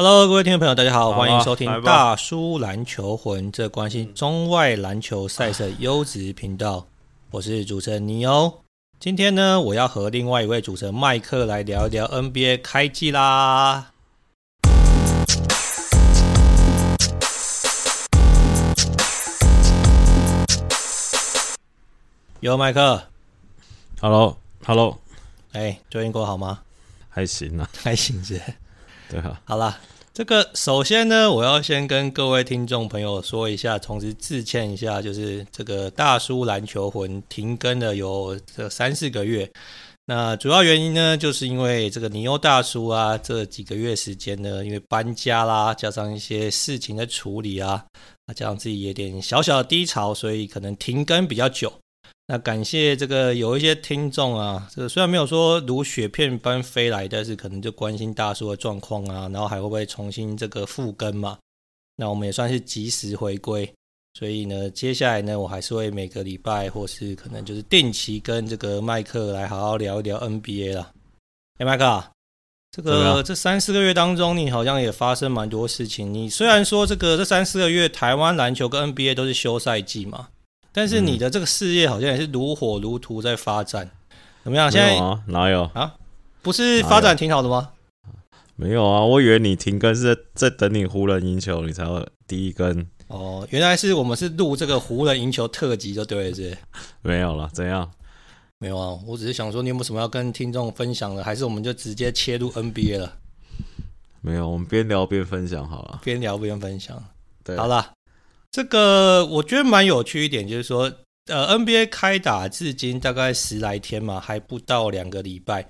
Hello，各位听众朋友，大家好，欢迎收听大叔篮球魂，这关心中外篮球赛事优质频道。我是主持人尼欧。今天呢，我要和另外一位主持人麦克来聊一聊 NBA 开季啦。有麦克，Hello，Hello，哎，最近过好吗？还行啊，还行是。对啊，好啦，这个首先呢，我要先跟各位听众朋友说一下，同时致歉一下，就是这个大叔篮球魂停更了有这三四个月。那主要原因呢，就是因为这个尼欧大叔啊，这几个月时间呢，因为搬家啦，加上一些事情的处理啊，加上自己有点小小的低潮，所以可能停更比较久。那感谢这个有一些听众啊，这个虽然没有说如雪片般飞来，但是可能就关心大叔的状况啊，然后还会不会重新这个复更嘛？那我们也算是及时回归，所以呢，接下来呢，我还是会每个礼拜或是可能就是定期跟这个麦克来好好聊一聊 NBA 啦。哎，麦克啊，这个这三四个月当中，你好像也发生蛮多事情。你虽然说这个这三四个月台湾篮球跟 NBA 都是休赛季嘛。但是你的这个事业好像也是如火如荼在发展，嗯、怎么样？现在啊，哪有啊？不是发展挺好的吗？没有啊，我以为你停更是在在等你湖人赢球，你才会第一更。哦，原来是我们是录这个湖人赢球特辑就对了，是？没有了，怎样？没有啊，我只是想说，你有没有什么要跟听众分享的？还是我们就直接切入 NBA 了？没有，我们边聊边分享好了。边聊边分享，对，好了。这个我觉得蛮有趣一点，就是说，呃，NBA 开打至今大概十来天嘛，还不到两个礼拜。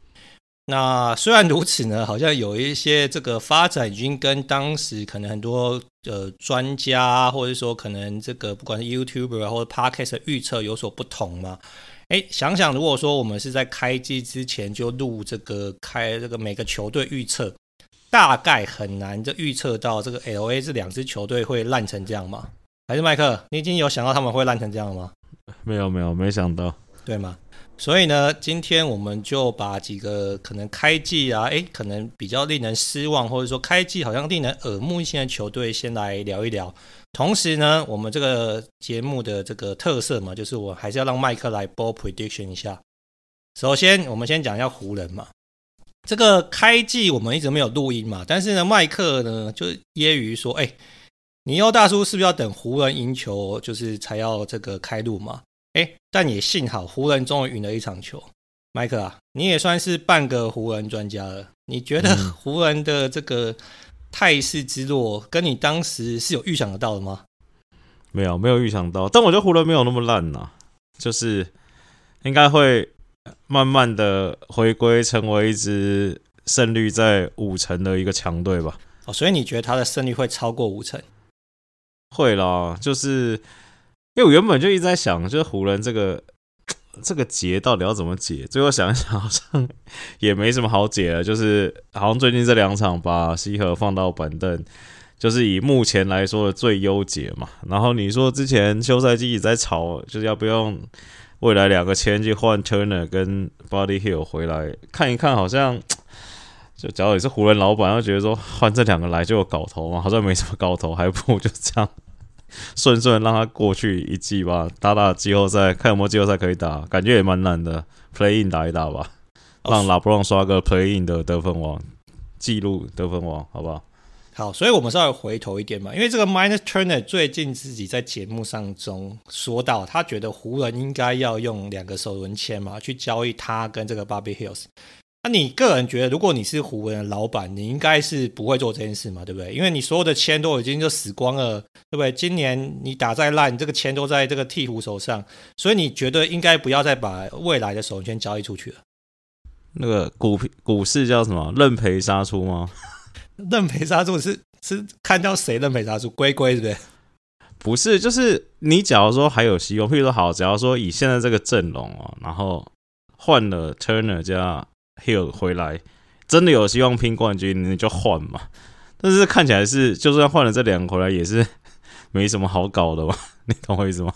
那虽然如此呢，好像有一些这个发展已经跟当时可能很多呃专家，或者说可能这个不管是 YouTuber 或者 Podcast 预测有所不同嘛。哎，想想如果说我们是在开机之前就录这个开这个每个球队预测，大概很难就预测到这个 LA 这两支球队会烂成这样嘛。还是麦克，你已经有想到他们会烂成这样了吗？没有，没有，没想到，对吗？所以呢，今天我们就把几个可能开季啊，诶，可能比较令人失望，或者说开季好像令人耳目一新的球队，先来聊一聊。同时呢，我们这个节目的这个特色嘛，就是我还是要让麦克来 ball prediction 一下。首先，我们先讲一下湖人嘛。这个开季我们一直没有录音嘛，但是呢，麦克呢就揶揄说，诶。尼欧大叔是不是要等湖人赢球，就是才要这个开路嘛？诶，但也幸好湖人终于赢了一场球。麦克啊，你也算是半个湖人专家了。你觉得湖人的这个态势之弱，跟你当时是有预想得到的吗？没有，没有预想到。但我觉得湖人没有那么烂呐，就是应该会慢慢的回归，成为一支胜率在五成的一个强队吧。哦，所以你觉得他的胜率会超过五成？会啦，就是因为我原本就一直在想，就是湖人这个这个结到底要怎么解？最后想一想，好像也没什么好解了。就是好像最近这两场把西河放到板凳，就是以目前来说的最优解嘛。然后你说之前休赛季一直在吵，就是要不要未来两个签去换 Turner 跟 Body Hill 回来看一看，好像。就假如你是湖人老板，会觉得说换这两个来就有搞头嘛，好像没什么搞头，还不如就这样顺顺让他过去一季吧，打打季后赛，看有没有季后赛可以打，感觉也蛮难的，Play In 打一打吧，让拉布朗刷个 Play In 的得分王，记录得分王，好不好？好，所以我们稍微回头一点嘛，因为这个 Minus Turner 最近自己在节目上中说到，他觉得湖人应该要用两个首轮签嘛，去交易他跟这个 Bobby Hield。那你个人觉得，如果你是湖人的老板，你应该是不会做这件事嘛，对不对？因为你所有的签都已经就死光了，对不对？今年你打再烂，你这个签都在这个鹈鹕手上，所以你觉得应该不要再把未来的首轮签交易出去了。那个股股市叫什么？认赔杀出吗？认赔杀出是是看到谁认赔杀出？龟龟是不是？不是，就是你假如说还有希望，譬如说好，假如说以现在这个阵容哦，然后换了 Turner 加。Hill 回来真的有希望拼冠军，你就换嘛。但是看起来是，就算换了这两个回来，也是没什么好搞的嘛。你懂我意思吗？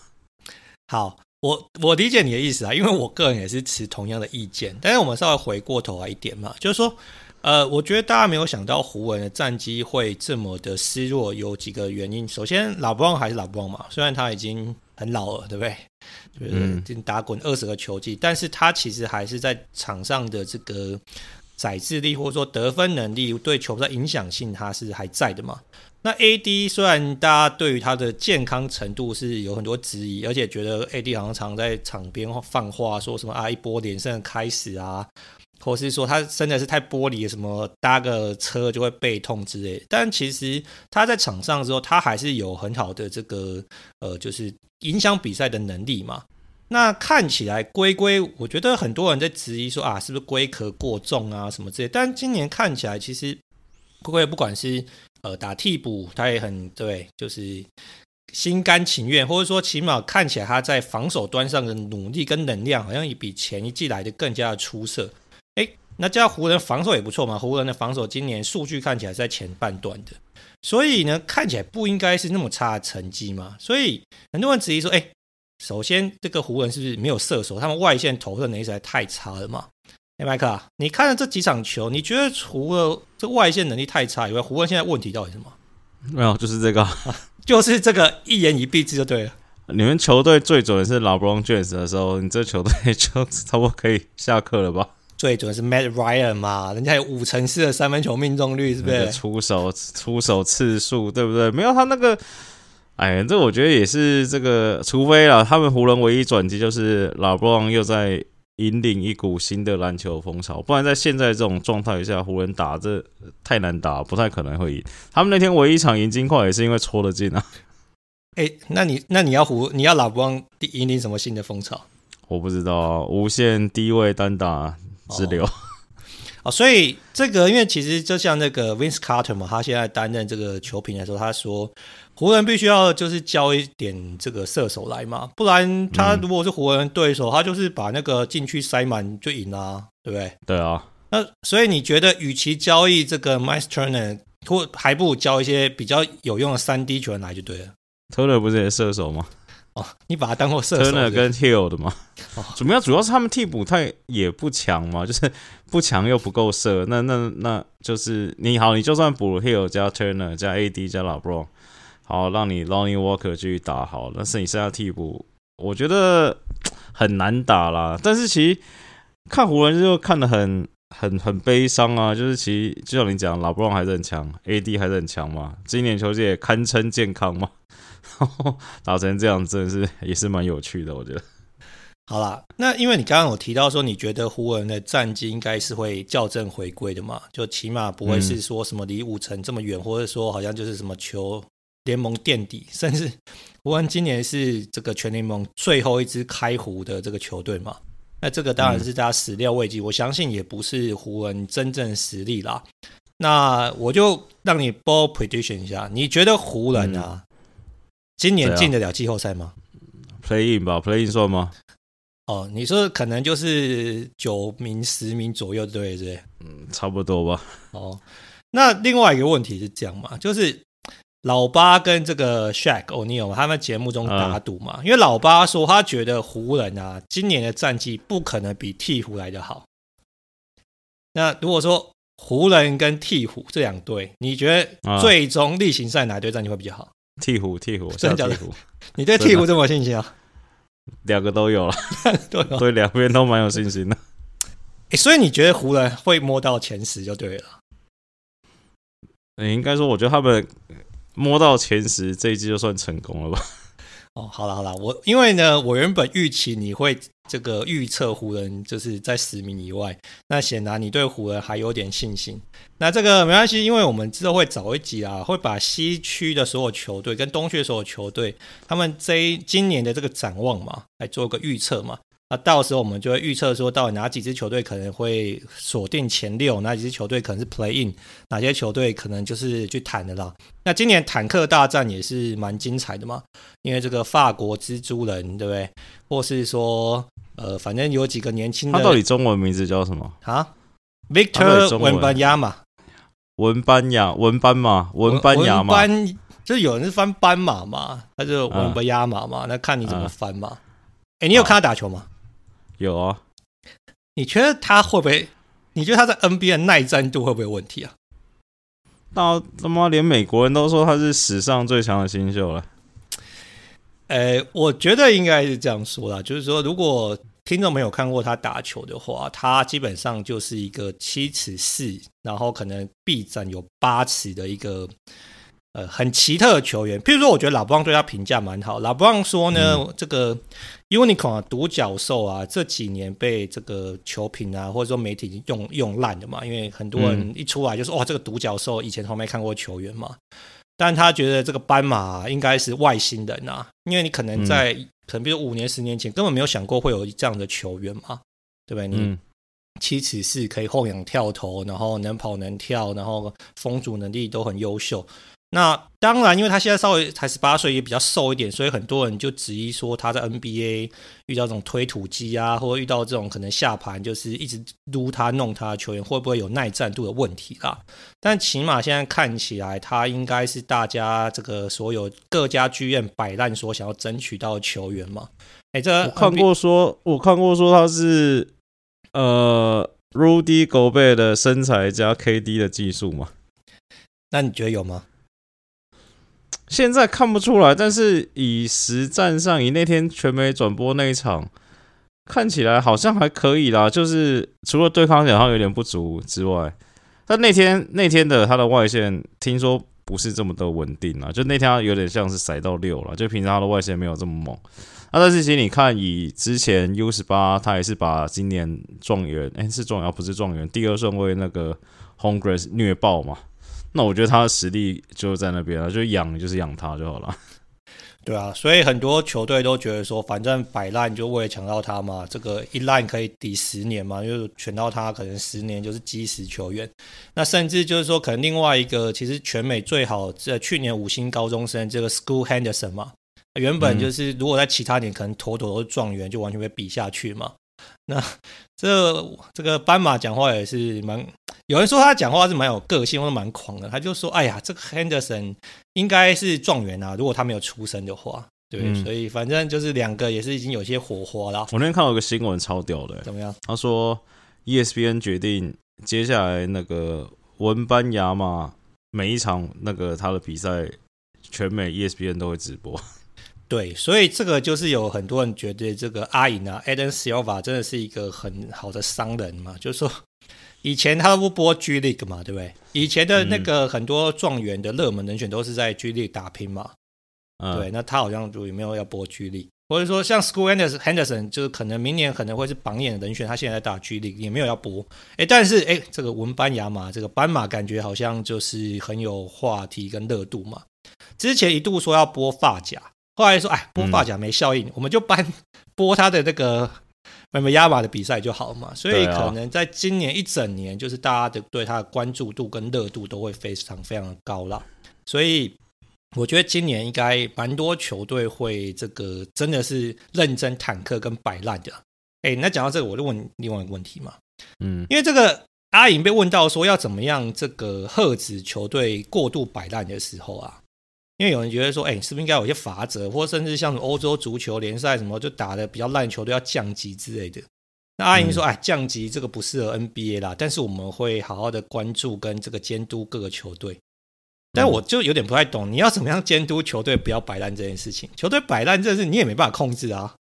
好，我我理解你的意思啊，因为我个人也是持同样的意见。但是我们稍微回过头来一点嘛，就是说呃，我觉得大家没有想到湖人的战绩会这么的失落，有几个原因。首先，老布朗还是老布朗嘛，虽然他已经很老了，对不对？就是已经打滚二十个球季，但是他其实还是在场上的这个载制力或者说得分能力对球的影响性，他是还在的嘛。那 AD 虽然大家对于他的健康程度是有很多质疑，而且觉得 AD 好像常在场边放话，说什么啊一波连胜开始啊，或是说他真的是太玻璃，什么搭个车就会背痛之类。但其实他在场上的时候，他还是有很好的这个呃，就是影响比赛的能力嘛。那看起来龟龟，我觉得很多人在质疑说啊，是不是龟壳过重啊什么之类。但今年看起来，其实龟龟不管是呃，打替补他也很对，就是心甘情愿，或者说起码看起来他在防守端上的努力跟能量，好像也比前一季来的更加的出色。诶，那这样湖人防守也不错嘛，湖人的防守今年数据看起来是在前半段的，所以呢，看起来不应该是那么差的成绩嘛。所以很多人质疑说，诶，首先这个湖人是不是没有射手？他们外线投射能力实在太差了嘛？哎，麦克啊，你看了这几场球，你觉得除了这外线能力太差以外，湖人现在问题到底是什么？没有，就是这个、啊，就是这个一言以蔽之就对了。你们球队最准的是 LeBron James 的时候，你这球队就差不多可以下课了吧？最准的是 Matt Ryan 嘛，人家有五成四的三分球命中率，是不是？出手出手次数对不对？没有他那个，哎，这我觉得也是这个，除非啊，他们湖人唯一转机就是 LeBron 又在。引领一股新的篮球风潮，不然在现在这种状态下，湖人打这太难打，不太可能会赢。他们那天唯一一场赢金块也是因为戳得进啊。哎、欸，那你那你要湖你要老布朗引领什么新的风潮？我不知道啊，无限低位单打之流。哦，所以这个因为其实就像那个 Vince Carter 嘛，他现在担任这个球评的时候，他说。湖人必须要就是交一点这个射手来嘛，不然他如果是湖人对手，嗯、他就是把那个禁区塞满就赢啦，对不对？对啊。那所以你觉得，与其交易这个 Miles Turner，或还不如交一些比较有用的三 D 球员来就对了。Turner 不是也射手吗？哦，你把他当过射手。Turner 跟 Hill 的吗。哦，主要主要是他们替补太也不强嘛，就是不强又不够射。那那那就是你好，你就算补 Hill 加 Turner 加 AD 加 LeBron。好，让你 Lonnie Walker 继续打好，但是你剩下替补，我觉得很难打啦。但是其实看湖人就看得很很很悲伤啊，就是其实就像你讲，老布朗还是很强，AD 还是很强嘛，今年球季也堪称健康嘛，打成这样真的是也是蛮有趣的，我觉得。好啦，那因为你刚刚有提到说，你觉得湖人的战绩应该是会校正回归的嘛，就起码不会是说什么离五成这么远，嗯、或者说好像就是什么球。联盟垫底，甚至湖人今年是这个全联盟最后一支开湖的这个球队嘛？那这个当然是大家始料未及，嗯、我相信也不是湖人真正实力啦。那我就让你 ball prediction 一下，你觉得湖人啊，嗯、今年进得了季后赛吗？Play in 吧，Play in 算吗？哦，你说可能就是九名、十名左右，对不对？嗯，差不多吧。哦，那另外一个问题是这样嘛，就是。老八跟这个 Shaq O'Neal 他们节目中打赌嘛，嗯、因为老八说他觉得湖人啊今年的战绩不可能比鹈鹕来得好。那如果说湖人跟鹈鹕这两队，你觉得最终例行赛哪队战绩会比较好？鵜鹕，鹈鹕，真的鹈鹕？你对鹈鹕这么有信心啊？两个都有 了，对两边都蛮有信心的。欸，所以你觉得湖人会摸到前十就对了？你应该说，我觉得他们。摸到前十，这一季就算成功了吧？哦，好了好了，我因为呢，我原本预期你会这个预测湖人就是在十名以外，那显然你对湖人还有点信心。那这个没关系，因为我们之后会早一集啊，会把西区的所有球队跟东区的所有球队，他们这今年的这个展望嘛，来做个预测嘛。那到时候我们就会预测说，到底哪几支球队可能会锁定前六，哪几支球队可能是 play in，哪些球队可能就是去谈的啦。那今年坦克大战也是蛮精彩的嘛，因为这个法国蜘蛛人，对不对？或是说，呃，反正有几个年轻的，他到底中文名字叫什么啊？Victor 文班亚马，文班亚文班马，文班亚马，班就是有人是翻斑马嘛，他就文班亚马嘛，啊、那看你怎么翻嘛。哎、啊，你有看他打球吗？有啊，你觉得他会不会你觉得他在 NBA 耐战度会不会有问题啊？那他妈连美国人都说他是史上最强的新秀了。诶，我觉得应该是这样说啦，就是说，如果听众没有看过他打球的话，他基本上就是一个七尺四，然后可能臂展有八尺的一个。呃，很奇特的球员，譬如说，我觉得拉布朗对他评价蛮好。拉布朗说呢，嗯、这个 Unicorn 啊，独角兽啊，这几年被这个球评啊，或者说媒体用用烂的嘛，因为很多人一出来就说，哇、这个独角兽以前从没看过球员嘛。但他觉得这个斑马应该是外星人啊，因为你可能在、嗯、可能比如五年、十年前根本没有想过会有这样的球员嘛，对不对？你七尺四可以后仰跳投，然后能跑能跳，然后封阻能力都很优秀。那当然，因为他现在稍微才十八岁，也比较瘦一点，所以很多人就质疑说他在 NBA 遇到这种推土机啊，或者遇到这种可能下盘就是一直撸他弄他的球员，会不会有耐战度的问题啦？但起码现在看起来，他应该是大家这个所有各家剧院摆烂所想要争取到的球员嘛？哎，这我看过说，我看过说他是呃 Rudy Gobert 的身材加 KD 的技术嘛？那你觉得有吗？现在看不出来，但是以实战上，以那天全美转播那一场，看起来好像还可以啦。就是除了对抗点上有点不足之外，但那天那天的他的外线听说不是这么的稳定啊，就那天他有点像是塞到六了，就平常他的外线没有这么猛。那但是其实你看，以之前 U 十八，他也是把今年状元，诶、是状元不是状元，第二顺位那个 Hongres 虐爆嘛。那我觉得他的实力就在那边了，就养就是养他就好了。对啊，所以很多球队都觉得说，反正摆烂就为了抢到他嘛，这个一烂可以抵十年嘛，就选到他可能十年就是基石球员。那甚至就是说，可能另外一个其实全美最好这去年五星高中生这个 School Henderson 嘛，原本就是如果在其他年可能妥妥都是状元，就完全被比下去嘛。那这这个斑马讲话也是蛮。有人说他讲话是蛮有个性，或者蛮狂的。他就说：“哎呀，这个 Henderson 应该是状元啊，如果他没有出生的话，对。嗯、所以反正就是两个也是已经有些火花了。我那天看到一个新闻，超屌的。怎么样？他说 ESPN 决定接下来那个文班亚马每一场那个他的比赛，全美 ESPN 都会直播。对，所以这个就是有很多人觉得这个阿银啊，Adam Silver 真的是一个很好的商人嘛，就是说。以前他都不播 G League 嘛，对不对？以前的那个很多状元的热门人选都是在 G League 打拼嘛，嗯、对。那他好像就有没有要播 G League，或者说像 School Henderson，就是可能明年可能会是榜眼的人选，他现在在打 G League 也没有要播。哎，但是哎，这个文班亚马这个斑马感觉好像就是很有话题跟热度嘛。之前一度说要播发甲，后来说哎播发甲没效应，嗯、我们就搬 播他的那个。那么亚马的比赛就好嘛，所以可能在今年一整年，就是大家的对他的关注度跟热度都会非常非常的高了。所以我觉得今年应该蛮多球队会这个真的是认真坦克跟摆烂的。哎，那讲到这个，我就问另外一个问题嘛，嗯，因为这个阿银被问到说要怎么样这个喝止球队过度摆烂的时候啊。因为有人觉得说，哎，是不是应该有些法则，或甚至像欧洲足球联赛什么，就打的比较烂球都要降级之类的？那阿莹说，哎，降级这个不适合 NBA 啦，但是我们会好好的关注跟这个监督各个球队。但我就有点不太懂，你要怎么样监督球队不要摆烂这件事情？球队摆烂这件事你也没办法控制啊。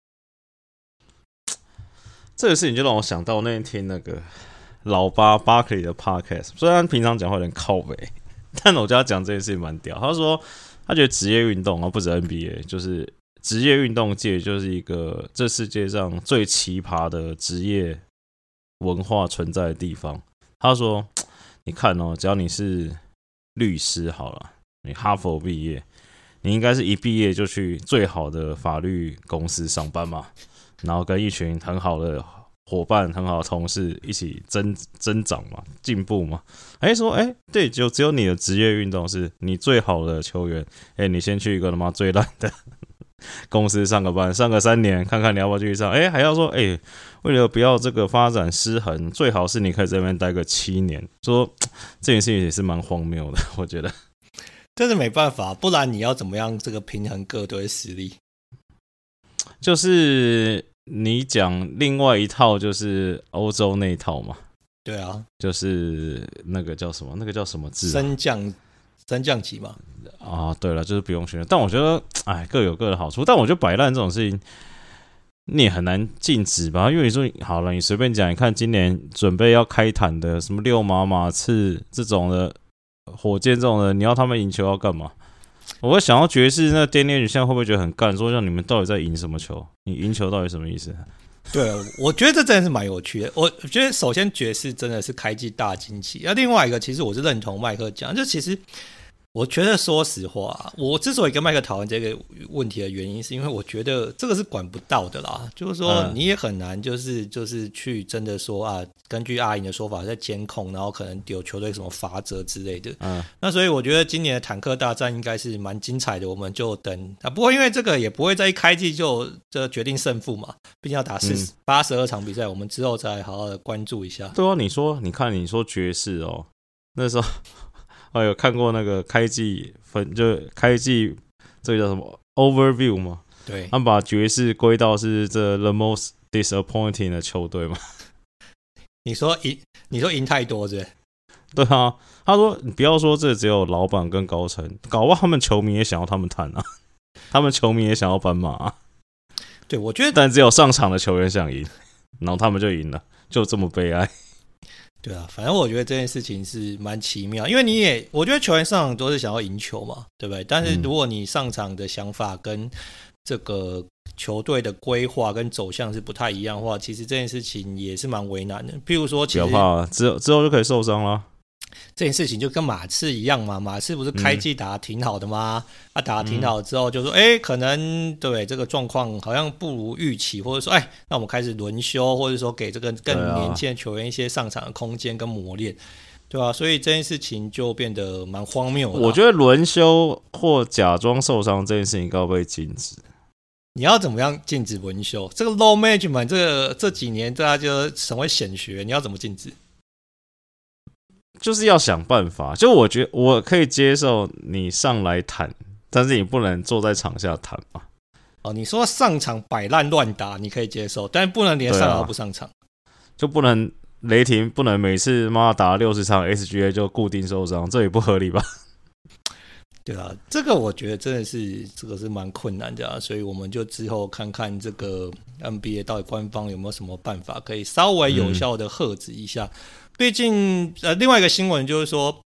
这个事情就让我想到那天听那个老八 Barkley 的 Podcast，虽然平常讲话有点靠北，但我觉得他讲这件事情蛮屌。他说。他觉得职业运动啊，不止 NBA，就是职业运动界就是一个这世界上最奇葩的职业文化存在的地方。他说：“ 你看哦，只要你是律师好了，你哈佛毕业，你应该是一毕业就去最好的法律公司上班嘛，然后跟一群很好的。”伙伴很好的同事一起增增长嘛，进步嘛。哎，说哎，对，就只有你的职业运动是你最好的球员。哎，你先去一个他妈最烂的 公司上个班，上个三年，看看你要不要继续上。哎，还要说哎，为了不要这个发展失衡，最好是你可以在这边待个七年。说 这件事情也是蛮荒谬的，我觉得。但是没办法，不然你要怎么样这个平衡各队实力？就是。你讲另外一套就是欧洲那一套嘛？对啊，就是那个叫什么？那个叫什么字、啊？升降升降级嘛。啊，对了，就是不用选。但我觉得，哎，各有各的好处。但我觉得摆烂这种事情，你也很难禁止吧？因为你说好了，你随便讲，你看今年准备要开坛的什么六马马刺这种的，火箭这种的，你要他们赢球要干嘛？我会想到爵士那电链女现在会不会觉得很干？说让你们到底在赢什么球？你赢球到底什么意思？对，我觉得这真的是蛮有趣的。我觉得首先爵士真的是开季大惊奇，那另外一个其实我是认同麦克讲，就其实。我觉得，说实话，我之所以跟麦克讨论这个问题的原因，是因为我觉得这个是管不到的啦。就是说，你也很难，就是就是去真的说啊，根据阿银的说法，在监控，然后可能有球队什么罚则之类的。嗯，那所以我觉得今年的坦克大战应该是蛮精彩的。我们就等啊，不过因为这个也不会在一开季就就决定胜负嘛，毕竟要打四十八十二场比赛，我们之后再好好的关注一下。对啊，你说，你看，你说爵士哦，那时候。哦，有看过那个开季分，就开季这个叫什么 overview 吗？对，他们把爵士归到是这 the most disappointing 的球队嘛？你说赢，你说赢太多是不是？对啊，他说你不要说这只有老板跟高层，搞不好他们球迷也想要他们谈啊，他们球迷也想要斑马啊。对，我觉得，但只有上场的球员想赢，然后他们就赢了，就这么悲哀。对啊，反正我觉得这件事情是蛮奇妙，因为你也，我觉得球员上场都是想要赢球嘛，对不对？但是如果你上场的想法跟这个球队的规划跟走向是不太一样的话，其实这件事情也是蛮为难的。譬如说，其实，不要怕，之后之后就可以受伤了。这件事情就跟马刺一样嘛，马刺不是开季打得挺好的吗？嗯、啊，打得挺好之后就说，哎、欸，可能对这个状况好像不如预期，或者说，哎，那我们开始轮休，或者说给这个更年轻的球员一些上场的空间跟磨练，对吧、啊？所以这件事情就变得蛮荒谬的。我觉得轮休或假装受伤这件事情应该被禁止。你要怎么样禁止轮休？这个 load management 这个这几年大家就成为显学，你要怎么禁止？就是要想办法，就我觉得我可以接受你上来谈，但是你不能坐在场下谈嘛。哦，你说上场摆烂乱打你可以接受，但不能连上都不上场，啊，就不能雷霆不能每次妈打了六十场 SGA 就固定受伤，这也不合理吧？对啊，这个我觉得真的是这个是蛮困难的啊，所以我们就之后看看这个 NBA 到底官方有没有什么办法可以稍微有效的遏制一下。嗯最近呃，另外一个新闻就是说，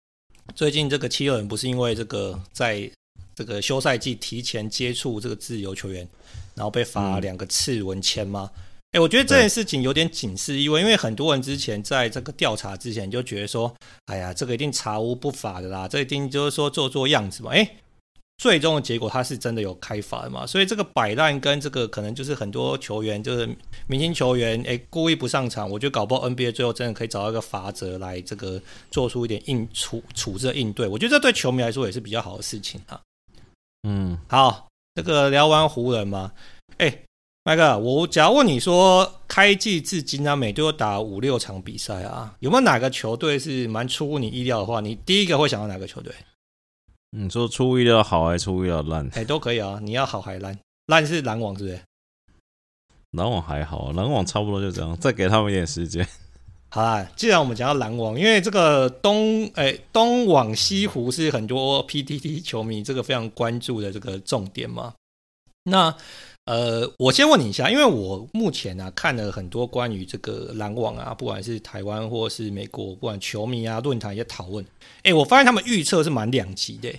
最近这个七六人不是因为这个在这个休赛季提前接触这个自由球员，然后被罚两个次文签吗？哎、我觉得这件事情有点警示意味，因为很多人之前在这个调查之前就觉得说，哎呀，这个一定查无不法的啦，这一定就是说做做样子嘛，哎、欸。最终的结果，他是真的有开罚的嘛？所以这个摆烂跟这个可能就是很多球员，就是明星球员，哎，故意不上场，我觉得搞不好 NBA 最后真的可以找到一个法则来这个做出一点应处处置的应对。我觉得这对球迷来说也是比较好的事情啊。嗯，好，这个聊完湖人嘛，哎，麦克，我假如问你说，开季至今啊，每队都打五六场比赛啊，有没有哪个球队是蛮出乎你意料的话，你第一个会想到哪个球队？你说出乎意料好还是出乎意料烂？哎、欸，都可以啊。你要好还烂？烂是篮网是不是？篮网还好，篮网差不多就这样。再给他们一点时间。好啦，既然我们讲到篮网，因为这个东哎、欸、东往西湖是很多 PTT 球迷这个非常关注的这个重点嘛。那呃，我先问你一下，因为我目前啊看了很多关于这个篮网啊，不管是台湾或是美国，不管球迷啊论坛一些讨论，哎，我发现他们预测是蛮两极的，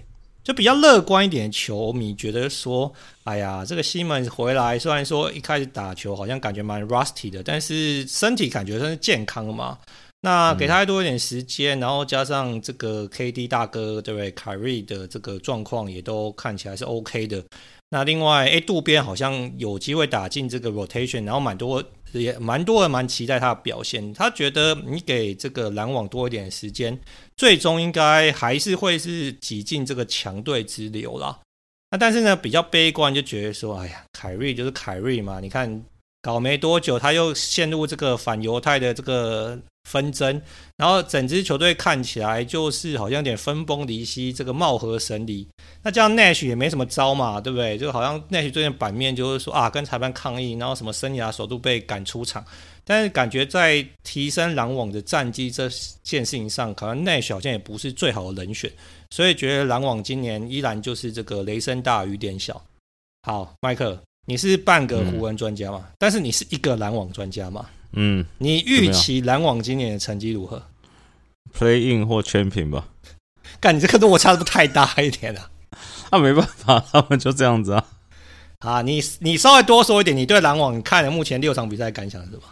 就比较乐观一点的球迷觉得说，哎呀，这个西门回来虽然说一开始打球好像感觉蛮 rusty 的，但是身体感觉算是健康的嘛。那给他多一点时间，然后加上这个 KD 大哥对不对？凯瑞的这个状况也都看起来是 OK 的。那另外，哎，渡边好像有机会打进这个 rotation，然后蛮多也蛮多人蛮期待他的表现。他觉得你给这个篮网多一点时间，最终应该还是会是挤进这个强队之流啦。那但是呢，比较悲观就觉得说，哎呀，凯瑞就是凯瑞嘛，你看搞没多久他又陷入这个反犹太的这个纷争，然后整支球队看起来就是好像有点分崩离析，这个貌合神离。那这样 Nash 也没什么招嘛，对不对？就好像 Nash 最近版面就是说啊，跟裁判抗议，然后什么生涯首度被赶出场。但是感觉在提升篮网的战绩这件事情上，可能 Nash 好像也不是最好的人选。所以觉得篮网今年依然就是这个雷声大雨点小。好，麦克，你是半个湖人专家嘛？但是你是一个篮网专家嘛？嗯。你预期篮网今年的成绩如何？Play in 或全平吧。干，你这个落差是不是太大一点了？那、啊、没办法，他们就这样子啊。啊，你你稍微多说一点，你对篮网看了目前六场比赛感想是什么？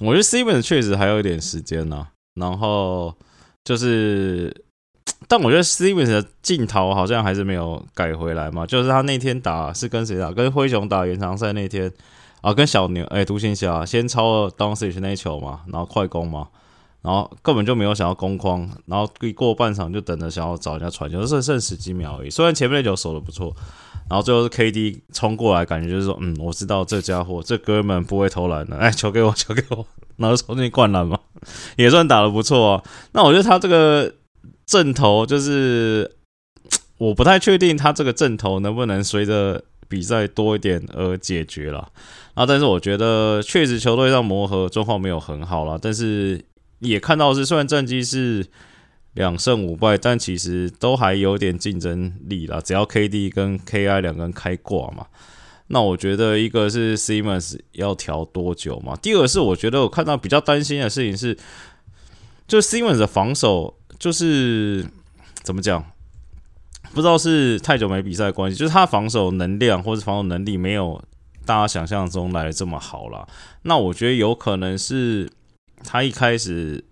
我觉得 Stevens 确实还有一点时间呢、啊。然后就是。但我觉得 Stevens 的镜头好像还是没有改回来嘛，就是他那天打是跟谁打？跟灰熊打延长赛那天啊，跟小牛哎，独行侠先抄了 Doncic 那一球嘛，然后快攻嘛，然后根本就没有想要攻框，然后一过半场就等着想要找人家传球，就剩剩十几秒而已。虽然前面那球守的不错，然后最后是 KD 冲过来，感觉就是说，嗯，我知道这家伙这哥们不会投篮的，哎，球给我，球给我，然后冲进灌篮嘛，也算打的不错啊。那我觉得他这个。阵头就是，我不太确定他这个阵头能不能随着比赛多一点而解决了。啊，但是我觉得确实球队上磨合状况没有很好了，但是也看到是虽然战绩是两胜五败，但其实都还有点竞争力啦。只要 KD 跟 KI 两个人开挂嘛，那我觉得一个是 Simmons 要调多久嘛，第二个是我觉得我看到比较担心的事情是，就 Simmons 的防守。就是怎么讲，不知道是太久没比赛关系，就是他防守能量或者防守能力没有大家想象中来的这么好啦。那我觉得有可能是他一开始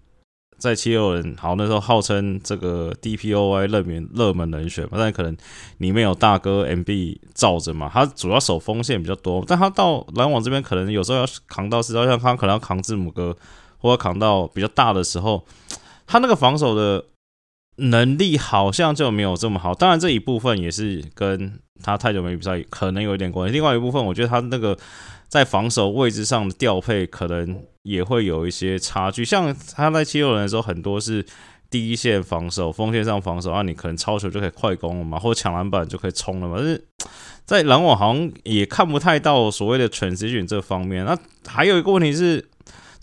在七六人好那时候号称这个 DPOY 热门热门人选嘛，但可能里面有大哥 MB 罩着嘛，他主要守锋线比较多，但他到篮网这边可能有时候要扛到，实际上他可能要扛字母哥，或者扛到比较大的时候。他那个防守的能力好像就没有这么好，当然这一部分也是跟他太久没比赛可能有一点关系。另外一部分，我觉得他那个在防守位置上的调配可能也会有一些差距。像他在七六人的时候，很多是第一线防守、锋线上防守，啊，你可能超球就可以快攻了嘛，或者抢篮板就可以冲了嘛。但是在篮网好像也看不太到所谓的 transition 这方面。那还有一个问题是。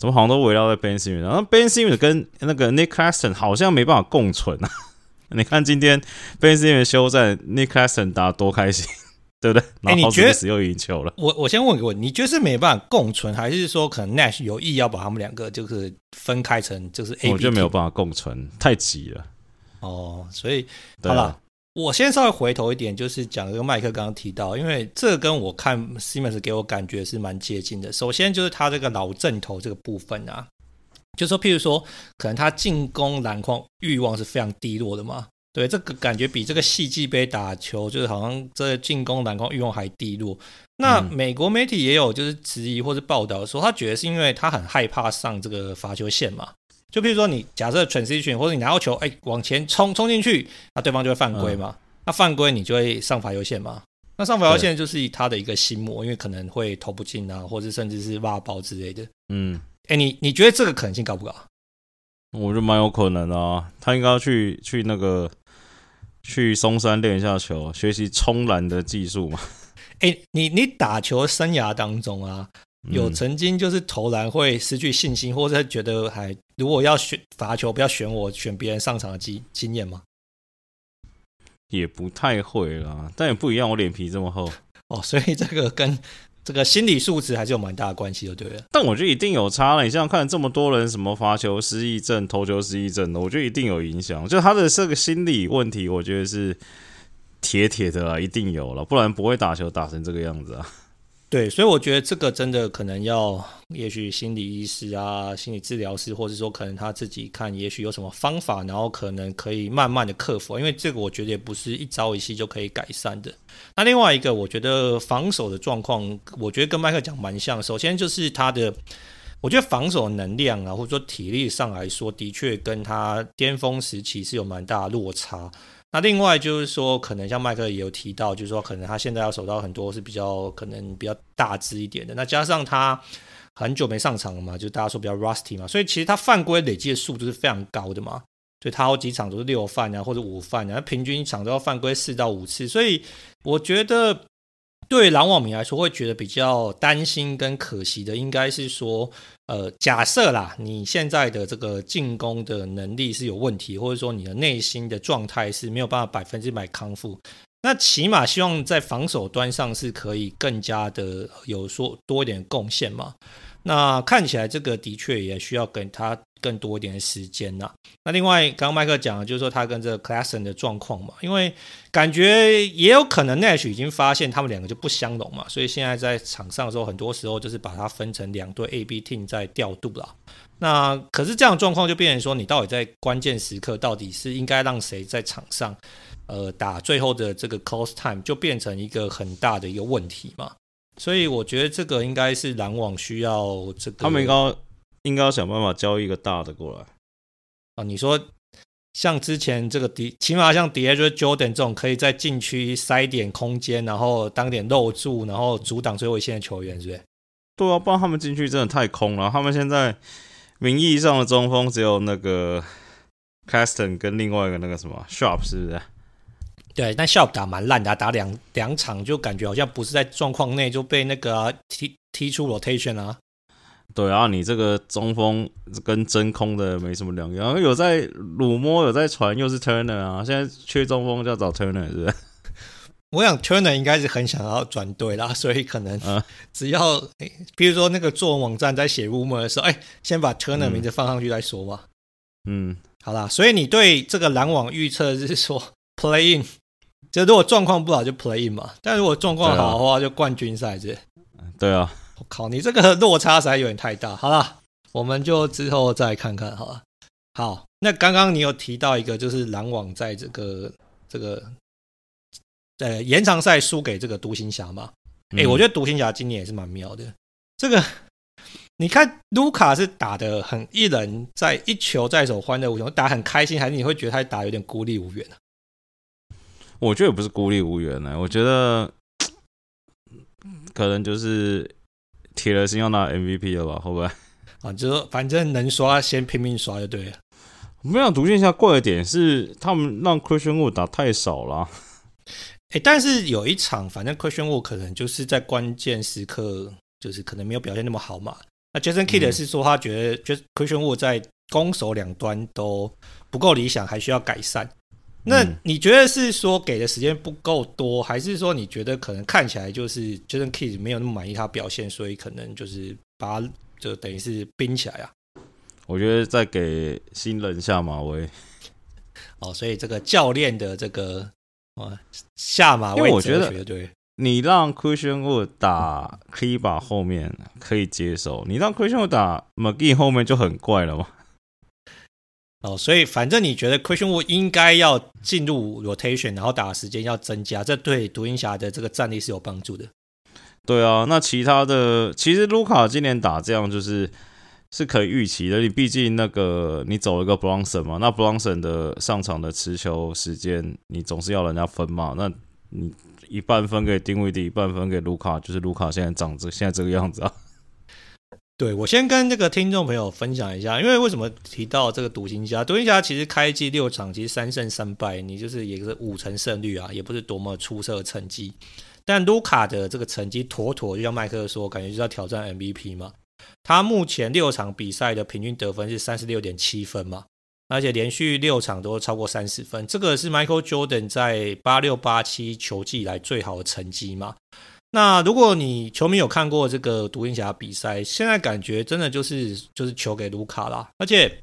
怎么好像都围绕在 Ben Simmons，然后 Ben Simmons 跟那个 Nick Claxton 好像没办法共存啊！你看今天 Ben Simmons 休战，Nick Claxton 打多开心，对不对？哎、欸，你觉得又赢球了？我我先问个问，你觉得是没办法共存，还是说可能 Nash 有意要把他们两个就是分开成就是 A？我觉得没有办法共存，太急了。哦，所以好了。我先稍微回头一点，就是讲这个麦克刚刚提到，因为这跟我看 Simmons 给我感觉是蛮接近的。首先就是他这个老阵头这个部分啊，就说譬如说，可能他进攻篮筐欲望是非常低落的嘛。对，这个感觉比这个戏剧杯打球就是好像这进攻篮筐欲望还低落。那美国媒体也有就是质疑或是报道说，他觉得是因为他很害怕上这个罚球线嘛。就譬如说，你假设 transition 或者你拿到球，哎、欸，往前冲冲进去，那对方就会犯规嘛。嗯、那犯规你就会上罚球线嘛。那上罚球线就是他的一个心魔，因为可能会投不进啊，或者甚至是挖包之类的。嗯，哎、欸，你你觉得这个可能性高不高？我觉得蛮有可能的啊。他应该要去去那个去松山练一下球，学习冲篮的技术嘛。哎、欸，你你打球生涯当中啊。有曾经就是投篮会失去信心，或者觉得还如果要选罚球，不要选我，选别人上场的经经验吗？也不太会啦，但也不一样，我脸皮这么厚哦，所以这个跟这个心理素质还是有蛮大的关系的，对不对？但我觉得一定有差了。你像看这么多人什么罚球失忆症、投球失忆症的，我觉得一定有影响。就他的这个心理问题，我觉得是铁铁的啦，一定有了，不然不会打球打成这个样子啊。对，所以我觉得这个真的可能要，也许心理医师啊、心理治疗师，或者说可能他自己看，也许有什么方法，然后可能可以慢慢的克服。因为这个我觉得也不是一朝一夕就可以改善的。那另外一个，我觉得防守的状况，我觉得跟麦克讲蛮像。首先就是他的，我觉得防守能量啊，或者说体力上来说，的确跟他巅峰时期是有蛮大的落差。那另外就是说，可能像麦克也有提到，就是说可能他现在要守到很多是比较可能比较大只一点的。那加上他很久没上场了嘛，就大家说比较 rusty 嘛，所以其实他犯规累积的数都是非常高的嘛。所以他好几场都是六犯啊，或者五犯啊，平均一场都要犯规四到五次。所以我觉得对篮网民来说，会觉得比较担心跟可惜的，应该是说，呃，假设啦，你现在的这个进攻的能力是有问题，或者说你的内心的状态是没有办法百分之百康复，那起码希望在防守端上是可以更加的有说多一点贡献嘛。那看起来这个的确也需要给他更多一点的时间呐。那另外，刚刚麦克讲的就是说他跟这个 Claxton 的状况嘛，因为感觉也有可能 Nash 已经发现他们两个就不相容嘛，所以现在在场上的时候，很多时候就是把它分成两队 A、B team 在调度啦。那可是这样状况就变成说，你到底在关键时刻到底是应该让谁在场上，呃，打最后的这个 close time，就变成一个很大的一个问题嘛。所以我觉得这个应该是篮网需要这个，他们应该应该要想办法交一个大的过来啊。你说像之前这个迪，起码像 DeAndre Jordan 这种可以在禁区塞点空间，然后当点肉柱，然后阻挡最后一线的球员，是不是？对啊，不然他们禁区真的太空了。他们现在名义上的中锋只有那个 Claxton 跟另外一个那个什么 Sharp，是不是？对，但 Sharp 打蛮烂的，打两两场就感觉好像不是在状况内就被那个、啊、踢踢出 rotation 啊。对啊，你这个中锋跟真空的没什么两样，有在鲁摸，有在传，又是 Turner 啊。现在缺中锋就要找 Turner，是不是？我想 Turner 应该是很想要转队啦，所以可能只要，嗯、比如说那个作文网站在写 rumor 的时候，哎，先把 Turner 名字放上去再说吧。嗯，好啦，所以你对这个篮网预测是说 play in。就如果状况不好就 play in 嘛，但如果状况好的话就冠军赛是，是。对啊，我靠，你这个落差实在有点太大。好了，我们就之后再看看好了。好，那刚刚你有提到一个，就是篮网在这个这个呃延长赛输给这个独行侠嘛？哎、欸，我觉得独行侠今年也是蛮妙的。这个你看卢卡是打的很一人在一球在手，欢乐无穷，打很开心，还是你会觉得他打有点孤立无援呢？我觉得也不是孤立无援呢，我觉得 可能就是铁了心要拿 MVP 了吧，会不会？啊，就说反正能刷先拼命刷就对了。没有独行侠怪的点是他们让 Christian Wood 打太少了。哎，但是有一场，反正 Christian Wood 可能就是在关键时刻，就是可能没有表现那么好嘛。那 Jason Kidd 是说他觉得，就 Christian Wood 在攻守两端都不够理想，还需要改善。那你觉得是说给的时间不够多，还是说你觉得可能看起来就是 Jason Kidd 没有那么满意他表现，所以可能就是把他就等于是冰起来啊？我觉得在给新人下马威。哦，所以这个教练的这个啊下马威，我觉得对，你让 Christian Wood 打 Kleber 后面可以接受，你让 Christian Wood 打 McGee 后面就很怪了嘛。哦，所以反正你觉得 Christian Wood 应该要进入 rotation，然后打的时间要增加，这对独行侠的这个战力是有帮助的。对啊，那其他的其实卢卡今年打这样就是是可以预期的。你毕竟那个你走了个 Bronson 嘛，那 Bronson 的上场的持球时间你总是要人家分嘛，那你一半分给丁威迪，一半分给卢卡，就是卢卡现在长这现在这个样子啊。对，我先跟这个听众朋友分享一下，因为为什么提到这个独行侠？独行侠其实开季六场，其实三胜三败，你就是也是五成胜率啊，也不是多么出色的成绩。但卢卡的这个成绩妥妥，就像麦克说，感觉就是要挑战 MVP 嘛。他目前六场比赛的平均得分是三十六点七分嘛，而且连续六场都超过三十分，这个是 Michael Jordan 在八六八七球季以来最好的成绩嘛。那如果你球迷有看过这个独行侠比赛，现在感觉真的就是就是球给卢卡啦，而且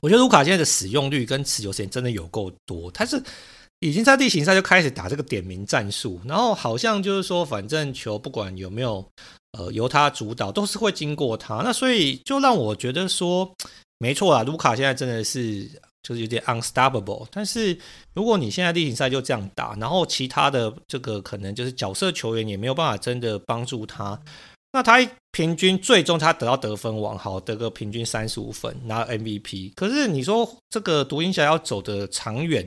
我觉得卢卡现在的使用率跟持球时间真的有够多，他是已经在地形赛就开始打这个点名战术，然后好像就是说反正球不管有没有呃由他主导，都是会经过他，那所以就让我觉得说没错啦，卢卡现在真的是。就是有点 unstoppable，但是如果你现在例行赛就这样打，然后其他的这个可能就是角色球员也没有办法真的帮助他，那他平均最终他得到得分王，好得个平均三十五分拿 MVP。可是你说这个独行侠要走的长远，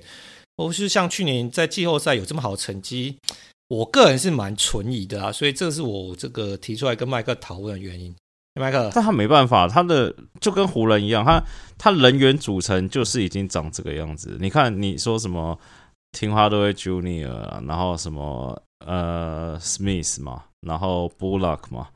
或是像去年在季后赛有这么好的成绩，我个人是蛮存疑的啊。所以这是我这个提出来跟麦克讨论的原因。麦克，但他没办法，他的就跟湖人一样，他他人员组成就是已经长这个样子。你看，你说什么听话都会 Junior，然后什么呃 Smith 嘛，然后 Bullock 嘛，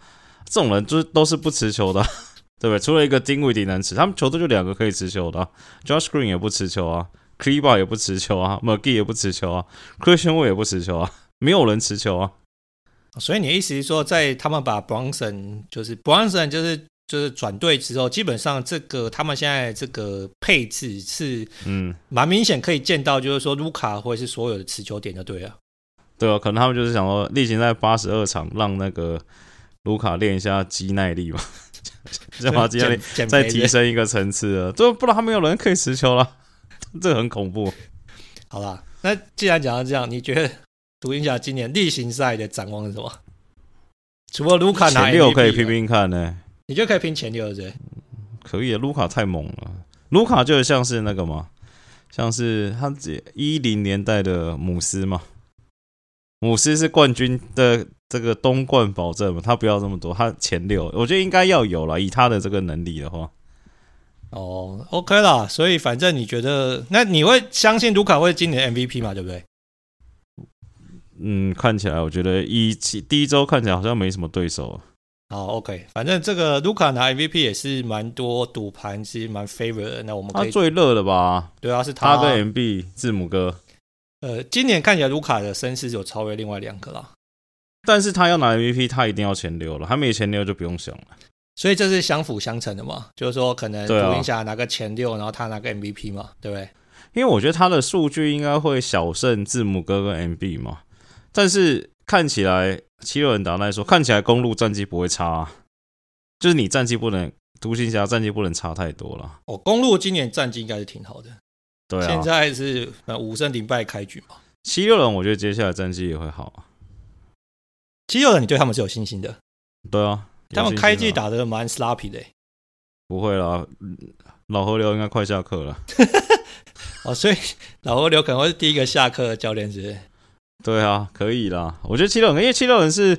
这种人就是都是不持球的，对不对？除了一个 Dinwiddie 能持，他们球队就两个可以持球的，Josh Green 也不持球啊，Kliba 也不持球啊，McGee 也不持球啊，Christian Wood 也不持球啊，没有人持球啊。所以你的意思是说，在他们把 Bronson 就是 Bronson 就是就是转队之后，基本上这个他们现在这个配置是嗯蛮明显可以见到，就是说卢卡会是所有的持球点就对了。对啊，可能他们就是想说，例行在八十二场让那个卢卡练一下肌耐力嘛，再把肌耐力再提升一个层次啊，就不然他没有人可以持球了，这个很恐怖。好啦，那既然讲到这样，你觉得？独行侠今年例行赛的展望是什么？除了卢卡拿前六可以拼拼看呢、欸？你就可以拼前六，对不对？可以啊，卢卡太猛了。卢卡就像是那个嘛，像是他一零年代的姆斯嘛。姆斯是冠军的这个东冠保证嘛，他不要这么多，他前六，我觉得应该要有了。以他的这个能力的话，哦，OK 啦。所以反正你觉得，那你会相信卢卡会今年 MVP 嘛？对不对？嗯，看起来我觉得一期第一周看起来好像没什么对手。啊好，OK，反正这个卢卡拿 MVP 也是蛮多赌盘，其实蛮 favor 的。那我们他最热的吧？对啊，是他，他跟 MB 字母哥。呃，今年看起来卢卡的身世有超越另外两个啦。但是他要拿 MVP，他一定要前六了，他没前六就不用想了。所以这是相辅相成的嘛？就是说，可能独行侠拿个前六，然后他拿个 MVP 嘛，对不对？因为我觉得他的数据应该会小胜字母哥跟 MB 嘛。但是看起来七六人打来说，看起来公路战绩不会差，啊，就是你战绩不能，独行侠战绩不能差太多了。哦，公路今年战绩应该是挺好的，对啊，现在是五胜零败开局嘛。七六人我觉得接下来战绩也会好。七六人你对他们是有信心的？对啊，他们开季打的蛮 sloppy 的。不会啦，老河流应该快下课了。哦，所以老河流可能会是第一个下课的教练，是？对啊，可以啦。我觉得七六人，因为七六人是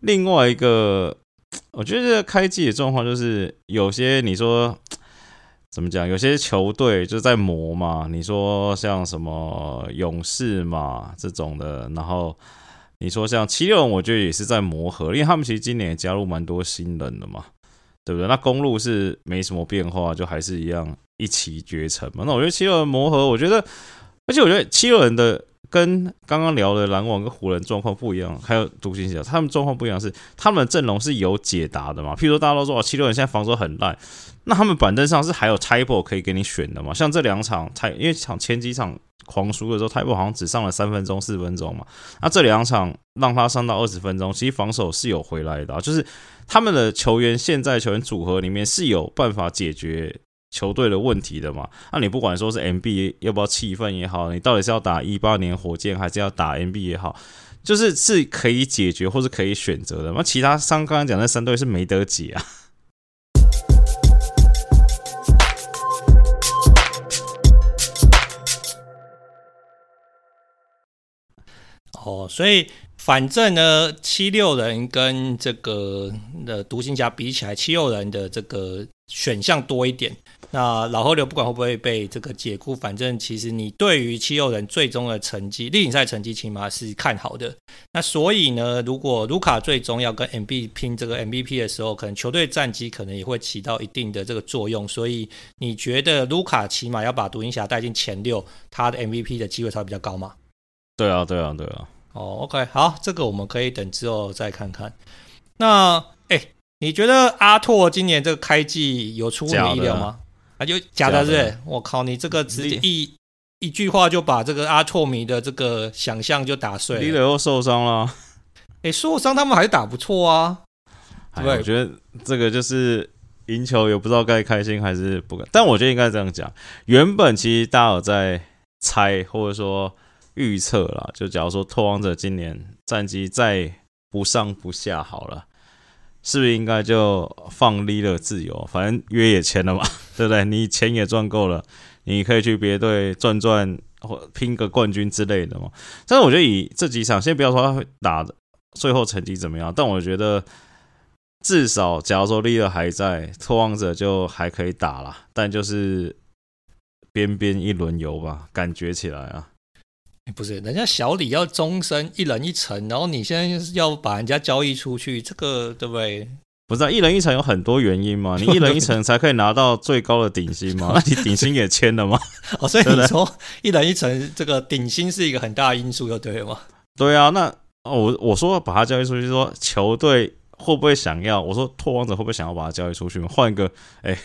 另外一个，我觉得开季的状况就是有些你说怎么讲，有些球队就在磨嘛。你说像什么勇士嘛这种的，然后你说像七六人，我觉得也是在磨合，因为他们其实今年也加入蛮多新人的嘛，对不对？那公路是没什么变化，就还是一样一骑绝尘嘛。那我觉得七六人磨合，我觉得，而且我觉得七六人的。跟刚刚聊的篮网跟湖人状况不一样，还有独行侠，他们状况不一样是，他们的阵容是有解答的嘛？譬如说大家都说啊七六人现在防守很烂，那他们板凳上是还有 Tyre 可以给你选的嘛？像这两场太，因为场前几场狂输的时候，Thybulle 好像只上了三分钟、四分钟嘛，那这两场让他上到二十分钟，其实防守是有回来的啊，就是他们的球员现在球员组合里面是有办法解决。球队的问题的嘛，那你不管说是 MB 要不要气愤也好，你到底是要打一八年火箭还是要打 MB 也好，就是是可以解决或是可以选择的。那其他像刚刚讲的三队是没得解啊。哦，所以反正呢，七六人跟这个的独行侠比起来，七六人的这个选项多一点。那老河流不管会不会被这个解雇，反正其实你对于七六人最终的成绩，例行赛成绩起码是看好的。那所以呢，如果卢卡最终要跟 MB 拼这个 MVP 的时候，可能球队战绩可能也会起到一定的这个作用。所以你觉得卢卡起码要把独行侠带进前六，他的 MVP 的机会才会比较高吗？对啊，对啊，对啊。哦，OK，好，这个我们可以等之后再看看。那哎，你觉得阿拓今年这个开季有出乎你意料吗？啊，就假的，是？我靠，你这个直接一一句话就把这个阿拓迷的这个想象就打碎了。李磊又受伤了，哎，受伤他们还是打不错啊。对，我觉得这个就是赢球也不知道该开心还是不该。但我觉得应该这样讲，原本其实大家有在猜或者说预测啦，就假如说拓荒者今年战绩再不上不下好了。是不是应该就放利勒自由？反正约也签了嘛，对不对？你钱也赚够了，你可以去别队赚赚或拼个冠军之类的嘛。但是我觉得以这几场，先不要说他会打的最后成绩怎么样，但我觉得至少假如说利勒还在，拓荒者就还可以打啦，但就是边边一轮游吧，感觉起来啊。不是，人家小李要终身一人一层，然后你现在要把人家交易出去，这个对不对？不是、啊，一人一层有很多原因嘛，你一人一层才可以拿到最高的顶薪嘛，那你顶薪也签了吗？哦，所以你说一人一层这个顶薪是一个很大的因素，就对了吗？对啊，那我我说把他交易出去，说球队会不会想要？我说拓荒者会不会想要把他交易出去？换一个，哎，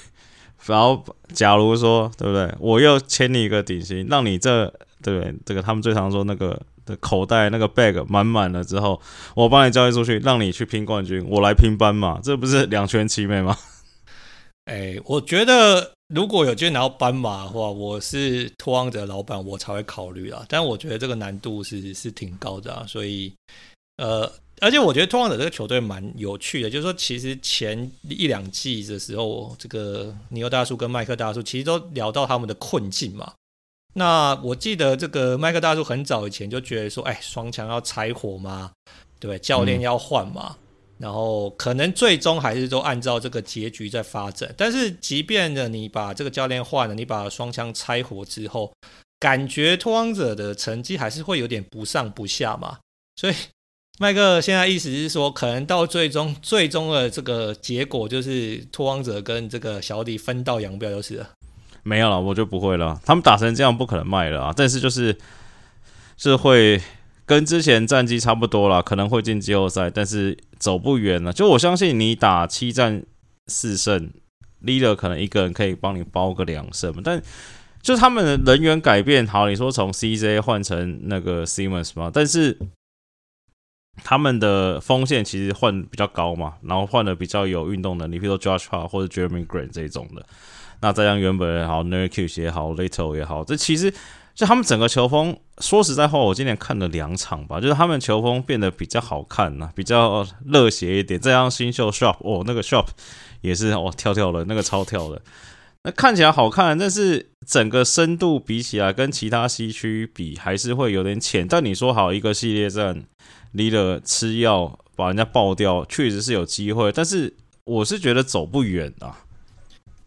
然后假如说对不对？我又签你一个顶薪，让你这。对，这个他们最常说那个的口袋那个 bag 满满了之后，我帮你交易出去，让你去拼冠军，我来拼班嘛，这不是两全其美吗？哎，我觉得如果有机会拿到斑马的话，我是拓荒者老板，我才会考虑啊。但我觉得这个难度是是挺高的啊，所以呃，而且我觉得拓荒者这个球队蛮有趣的，就是说其实前一两季的时候，这个尼欧大叔跟麦克大叔其实都聊到他们的困境嘛。那我记得这个麦克大叔很早以前就觉得说，哎，双枪要拆伙嘛？对，教练要换嘛。嗯、然后可能最终还是都按照这个结局在发展。但是即便呢，你把这个教练换了，你把双枪拆伙之后，感觉拓荒者的成绩还是会有点不上不下嘛。所以麦克现在意思是说，可能到最终最终的这个结果就是拓荒者跟这个小李分道扬镳就是了。没有了，我就不会了。他们打成这样，不可能卖了啊！但是就是是会跟之前战绩差不多了，可能会进季后赛，但是走不远了。就我相信你打七战四胜，Liga 可能一个人可以帮你包个两胜，但就他们的人员改变，好，你说从 CJ 换成那个 Simmons 嘛，但是他们的锋线其实换比较高嘛，然后换的比较有运动能力，比如说 Joshua 或者 Jerami Grant 这种的。那再像原本也好，Nurkic 也好，Little 也好，这其实就他们整个球风。说实在话，我今年看了两场吧，就是他们球风变得比较好看呐、啊，比较热血一点。再像新秀 Sharp 哦，那个 Sharp 也是哦，跳跳的，那个超跳的，那看起来好看，但是整个深度比起来，跟其他西区比还是会有点浅。但你说好一个系列战，Leader 吃药把人家爆掉，确实是有机会，但是我是觉得走不远啊。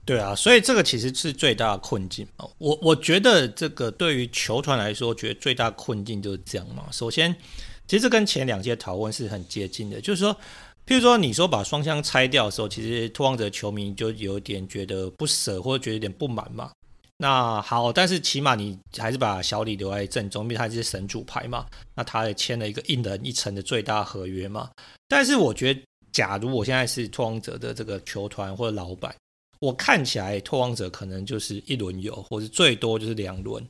对啊，所以这个其实是最大的困境嘛。我我觉得这个对于球团来说，觉得最大困境就是这样嘛。首先，其实这跟前两届讨论是很接近的，就是说，譬如说你说把双枪拆掉的时候，其实拓荒者球迷就有点觉得不舍，或者觉得有点不满嘛。那好，但是起码你还是把小李留在阵中，因为他是神主牌嘛。那他也签了一个一人一层的最大合约嘛。但是我觉得，假如我现在是拓荒者的这个球团或者老板。我看起来拓荒者可能就是一轮游，或者最多就是两轮。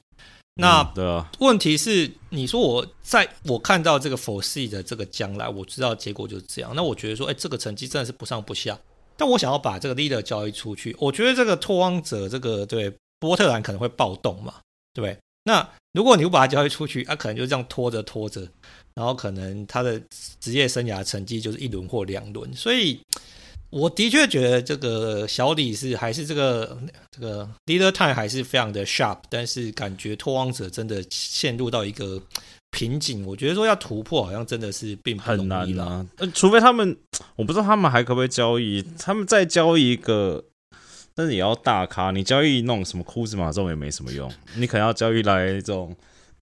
那问题是，你说我在我看到这个 foresee 的这个将来，我知道结果就是这样。那我觉得说，哎，这个成绩真的是不上不下。但我想要把这个 leader 交易出去，我觉得这个拓荒者这个对波特兰可能会暴动嘛，对不对？那如果你不把他交易出去，他、啊、可能就这样拖着拖着，然后可能他的职业生涯成绩就是一轮或两轮，所以。我的确觉得这个小李是还是这个这个 leader time 还是非常的 sharp，但是感觉拓荒者真的陷入到一个瓶颈。我觉得说要突破，好像真的是并不。很难啊，除非他们，我不知道他们还可不可以交易。他们再交易一个，但是也要大咖。你交易弄什么库兹马这种也没什么用。你可能要交易来这种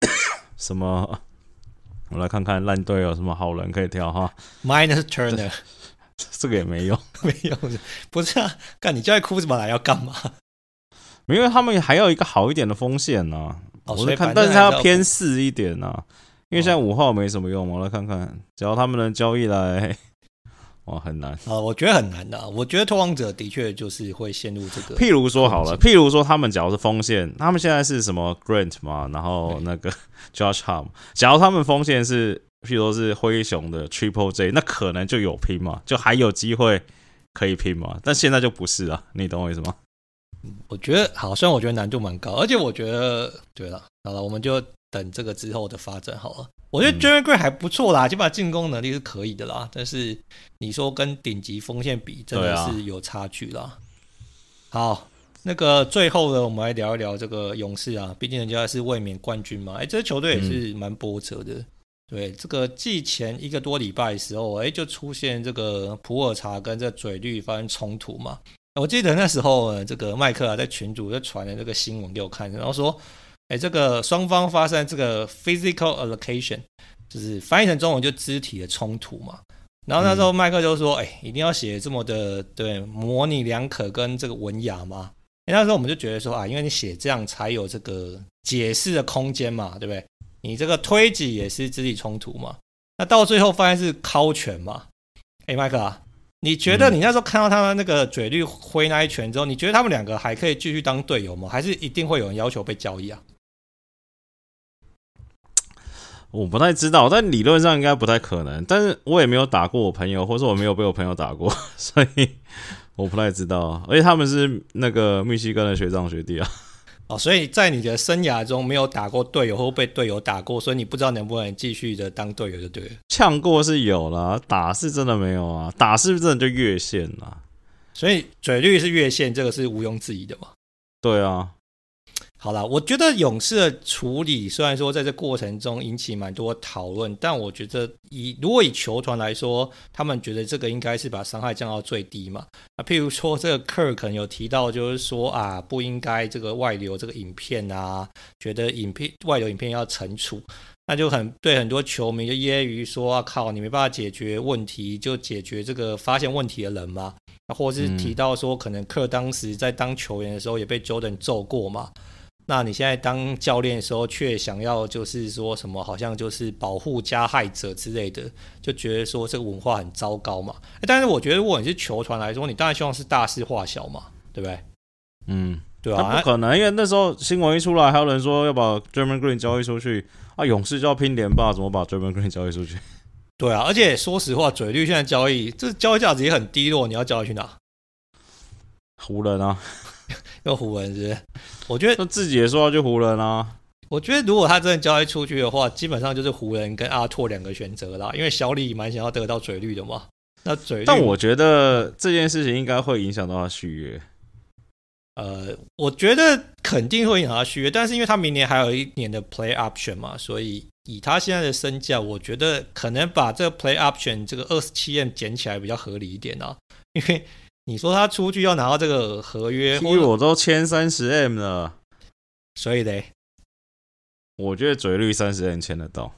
什么？我来看看烂队有什么好人可以挑哈。Minus Turner。这个也没用，没用，不是啊？干你叫库兹马来要干嘛？因为他们还要一个好一点的锋线呢、啊。哦、我来看，但是他要偏四一点呢、啊。因为现在五号没什么用，我来看看，只要他们能交易来，哇，很难啊！我觉得很难的、啊。我觉得拓荒者的确就是会陷入这个。譬如说好了，譬如说他们假如是锋线，他们现在是什么 Grant 嘛，然后那个 Josh Hart，假如他们锋线是。譬如说是灰熊的 Triple J，那可能就有拼嘛，就还有机会可以拼嘛。但现在就不是了，你懂我意思吗？我觉得好，虽然我觉得难度蛮高，而且我觉得对了，好了，我们就等这个之后的发展好了。我觉得 Grant 还不错啦，基本上进攻能力是可以的啦。但是你说跟顶级锋线比，真的是有差距啦。好，那个最后呢，我们来聊一聊这个勇士啊，毕竟人家是卫冕冠军嘛。哎、欸，这个球队也是蛮波折的。对，这个季前一个多礼拜的时候，哎，就出现这个普洱茶跟这嘴绿发生冲突嘛。我记得那时候，这个麦克啊在群组就传了这个新闻给我看，然后说，哎，这个双方发生这个 physical allocation，就是翻译成中文就肢体的冲突嘛。然后那时候麦克就说，哎，一定要写这么的对，模棱两可跟这个文雅嘛。那时候我们就觉得说啊，因为你写这样才有这个解释的空间嘛，对不对？你这个推挤也是肢体冲突嘛？那到最后发现是敲拳嘛？哎，麦克啊，你觉得你那时候看到他们那个嘴绿挥那一拳之后，你觉得他们两个还可以继续当队友吗？还是一定会有人要求被交易啊？我不太知道，但理论上应该不太可能。但是我也没有打过我朋友，或者我没有被我朋友打过，所以我不太知道。而且他们是那个密西根的学长学弟啊。哦，所以在你的生涯中没有打过队友或被队友打过，所以你不知道能不能继续的当队友就对了。呛过是有啦，打是真的没有啊。打是不是真的就越线了？所以嘴绿是越线，这个是毋庸置疑的嘛。对啊。好了，我觉得勇士的处理虽然说在这过程中引起蛮多讨论，但我觉得以如果以球团来说，他们觉得这个应该是把伤害降到最低嘛。那譬如说这个 Kerr 可能有提到，就是说啊，不应该这个外流这个影片啊，觉得影片外流影片要惩处，那就很对很多球迷就揶揄说啊，靠，你没办法解决问题，就解决这个发现问题的人嘛。或者是提到说，可能 Kerr 当时在当球员的时候也被 Jordan 揍过嘛。那你现在当教练的时候，却想要就是说什么，好像就是保护加害者之类的，就觉得说这个文化很糟糕嘛。但是我觉得，如果你是球团来说，你当然希望是大事化小嘛，对不对？嗯，对啊，不可能，因为那时候新闻一出来，还有人说要把 Draymond Green 交易出去啊，勇士就要拼连霸，怎么把 Draymond Green 交易出去？对啊，而且说实话，嘴绿现在交易，这交易价值也很低落，你要交易去哪？湖人啊。又湖人是是？我觉得他自己也说要去湖人啊。我觉得如果他真的交易出去的话，基本上就是湖人跟阿拓两个选择啦。因为小李蛮想要得到嘴绿的嘛。那嘴绿，但我觉得这件事情应该会影响到他续约。呃，我觉得肯定会影响他续约，但是因为他明年还有一年的 play option 嘛，所以以他现在的身价，我觉得可能把这个 play option 这个二十七 M 捡起来比较合理一点啊，因为。你说他出去要拿到这个合约，因为我都签三十 M 了，所以嘞，我觉得嘴绿三十 M 签得到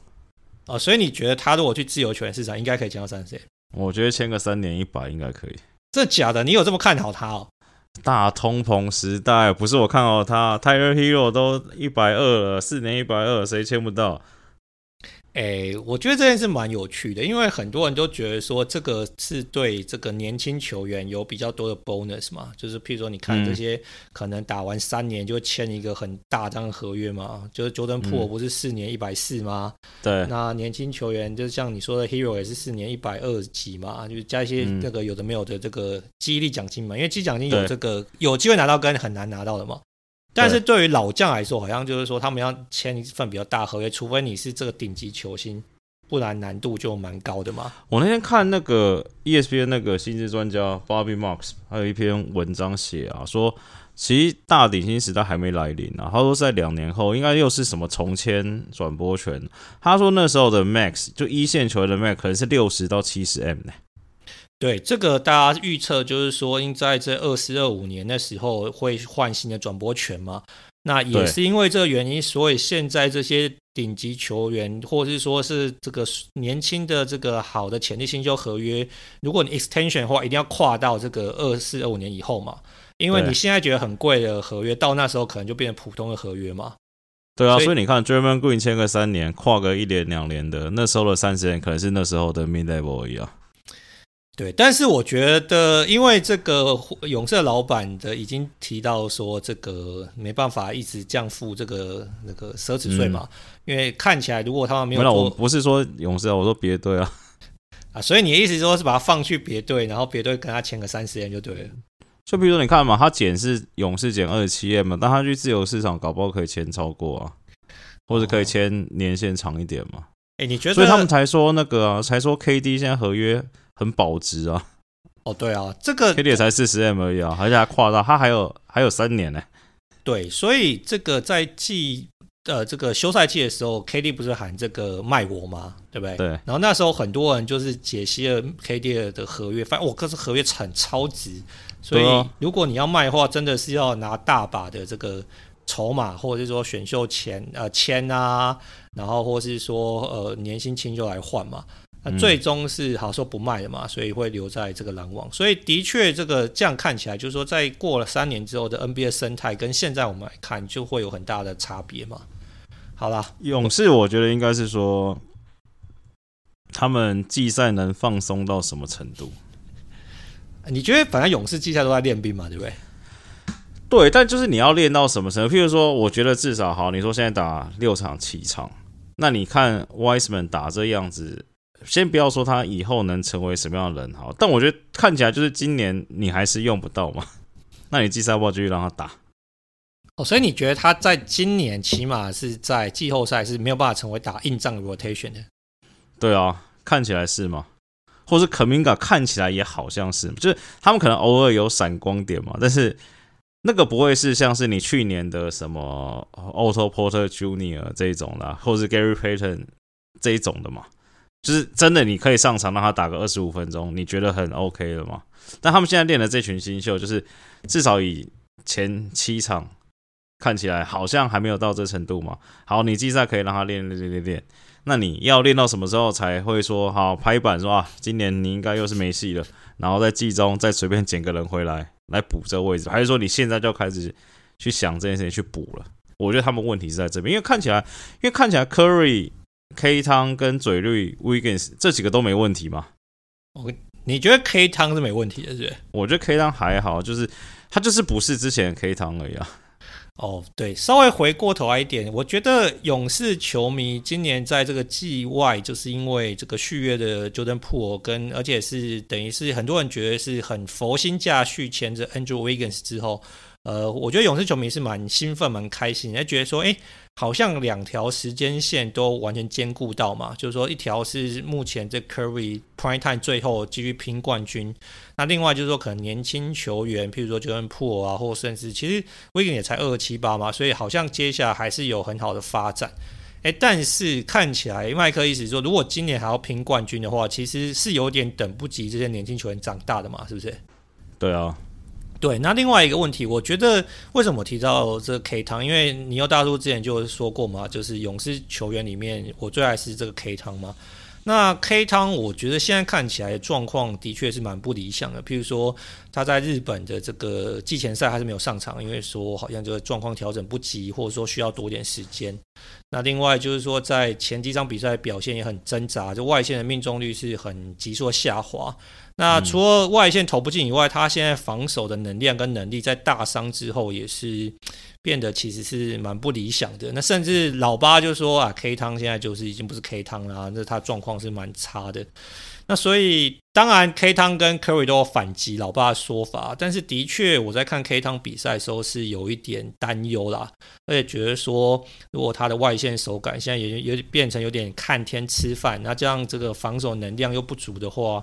哦，所以你觉得他如果去自由球员市场，应该可以签到三十 M？我觉得签个三年一百应该可以。这假的？你有这么看好他哦？大通膨时代不是我看好他，Tyler Herro 都一百二了，四年一百二，谁签不到？诶，我觉得这件事蛮有趣的，因为很多人都觉得说这个是对这个年轻球员有比较多的 bonus 嘛，就是譬如说你看这些可能打完三年就签一个很大张合约嘛，就是 Jordan Poole 不是四年一百四吗？对，那年轻球员就像你说的 Herro 也是四年一百二十几嘛，就是加一些那个有的没有的这个激励奖金嘛，因为激励奖金有这个有机会拿到跟很难拿到的嘛。但是对于老将来说，好像就是说他们要签一份比较大合约，除非你是这个顶级球星，不然难度就蛮高的嘛。我那天看那个 ESPN 那个薪资专家 Bobby Marks，还有一篇文章写啊，说其实大顶薪时代还没来临啊。他说在两年后应该又是什么重签转播权。他说那时候的 Max 就一线球员的 Max 可能是六十到七十 M 呢。对，这个大家预测就是说，应在这二四二五年的时候会换新的转播权嘛。那也是因为这个原因，所以现在这些顶级球员，或者是说是这个年轻的这个好的潜力新秀合约，如果你 extension 的话，一定要跨到这个二四二五年以后嘛。因为你现在觉得很贵的合约，到那时候可能就变成普通的合约嘛。对啊，所以，所以你看，Draymond Green 签个三年，跨个一年两年的，那时候的三十年可能是那时候的 mid level 一样。对，但是我觉得，因为这个勇士老板的已经提到说，这个没办法一直降付这个那个奢侈税嘛，嗯、因为看起来如果他们没有做，我不是说勇士啊，我说别队啊，啊，所以你的意思说是把他放去别队，然后别队跟他签个三十年就对了。就比如说你看嘛，他减是勇士减二十七 M 嘛，但他去自由市场搞不好可以签超过啊，或者可以签年限长一点嘛。哎、哦，你觉得？所以他们才说那个啊，才说 KD 现在合约。很保值啊！哦，对啊，这个 KD 才四十 M 而已啊，而且还跨到它还有还有三年呢。对，所以这个在季呃这个休赛季的时候，KD 不是喊这个卖我吗？对不对？对。然后那时候很多人就是解析了 KD 的合约，发现我可是合约很超值，所以如果你要卖的话，真的是要拿大把的这个筹码，或者是说选秀钱呃签啊，然后或是说呃年薪清就来换嘛。那最终是好说不卖的嘛，所以会留在这个篮网。所以的确，这个这样看起来，就是说，在过了三年之后的 NBA 生态，跟现在我们来看，就会有很大的差别嘛。好啦，勇士，我觉得应该是说，他们季赛能放松到什么程度？你觉得，反正勇士季赛都在练兵嘛，对不对？对，但就是你要练到什么程度？譬如说，我觉得至少好，你说现在打六场、七场，那你看 Wiseman 打这样子。先不要说他以后能成为什么样的人好，但我觉得看起来就是今年你还是用不到嘛。那你季赛要继续让他打哦，所以你觉得他在今年起码是在季后赛是没有办法成为打硬仗 rotation 的？对啊，看起来是吗？或是 Kaminga 看起来也好像是，就是他们可能偶尔有闪光点嘛，但是那个不会是像是你去年的什么 Otto Porter Junior 这一种啦，或是 Gary Payton 这一种的嘛。就是真的，你可以上场让他打个二十五分钟，你觉得很 OK 了吗？但他们现在练的这群新秀，就是至少以前七场看起来好像还没有到这程度嘛。好，你季赛可以让他练练练练练，那你要练到什么时候才会说好拍板说啊，今年你应该又是没戏了，然后在季中再随便捡个人回来来补这个位置，还是说你现在就开始去想这件事情去补了？我觉得他们问题是在这边，因为看起来，因为看起来 Curry。K 汤跟嘴绿 Wiggins 这几个都没问题吗？我你觉得 K 汤是没问题的，是不是？我觉得 K 汤还好，就是他就是不是之前的 K 汤而已啊。哦，对，稍微回过头来一点，我觉得勇士球迷今年在这个季外，就是因为这个续约的 Jordan Poole 跟，而且是等于是很多人觉得是很佛心价续签着 Andrew Wiggins 之后，呃，我觉得勇士球迷是蛮兴奋、蛮开心，也觉得说，哎。好像两条时间线都完全兼顾到嘛，就是说一条是目前这 Curry Prime Time 最后继续拼冠军，那另外就是说可能年轻球员，譬如说 Jordan Poole 啊，或甚至其实 w i g g i n 也才二十七八嘛，所以好像接下来还是有很好的发展。诶，但是看起来麦克意思说，如果今年还要拼冠军的话，其实是有点等不及这些年轻球员长大的嘛，是不是？对啊。对，那另外一个问题，我觉得为什么我提到这个 K 汤？因为尼欧大叔之前就说过嘛，就是勇士球员里面我最爱是这个 K 汤嘛。那 K 汤，我觉得现在看起来状况的确是蛮不理想的。譬如说他在日本的这个季前赛还是没有上场，因为说好像这个状况调整不及，或者说需要多点时间。那另外就是说在前几场比赛表现也很挣扎，就外线的命中率是很急速下滑。那除了外线投不进以外，他现在防守的能量跟能力在大伤之后也是 变得其实是蛮不理想的。那甚至老八就说啊，K 汤现在就是已经不是 K 汤了，那他状况是蛮差的。那所以当然 K 汤跟 Curry 都有反击老八的说法，但是的确我在看 K 汤比赛的时候是有一点担忧啦，而且觉得说如果他的外线手感现在也有变成有点看天吃饭，那这样这个防守能量又不足的话。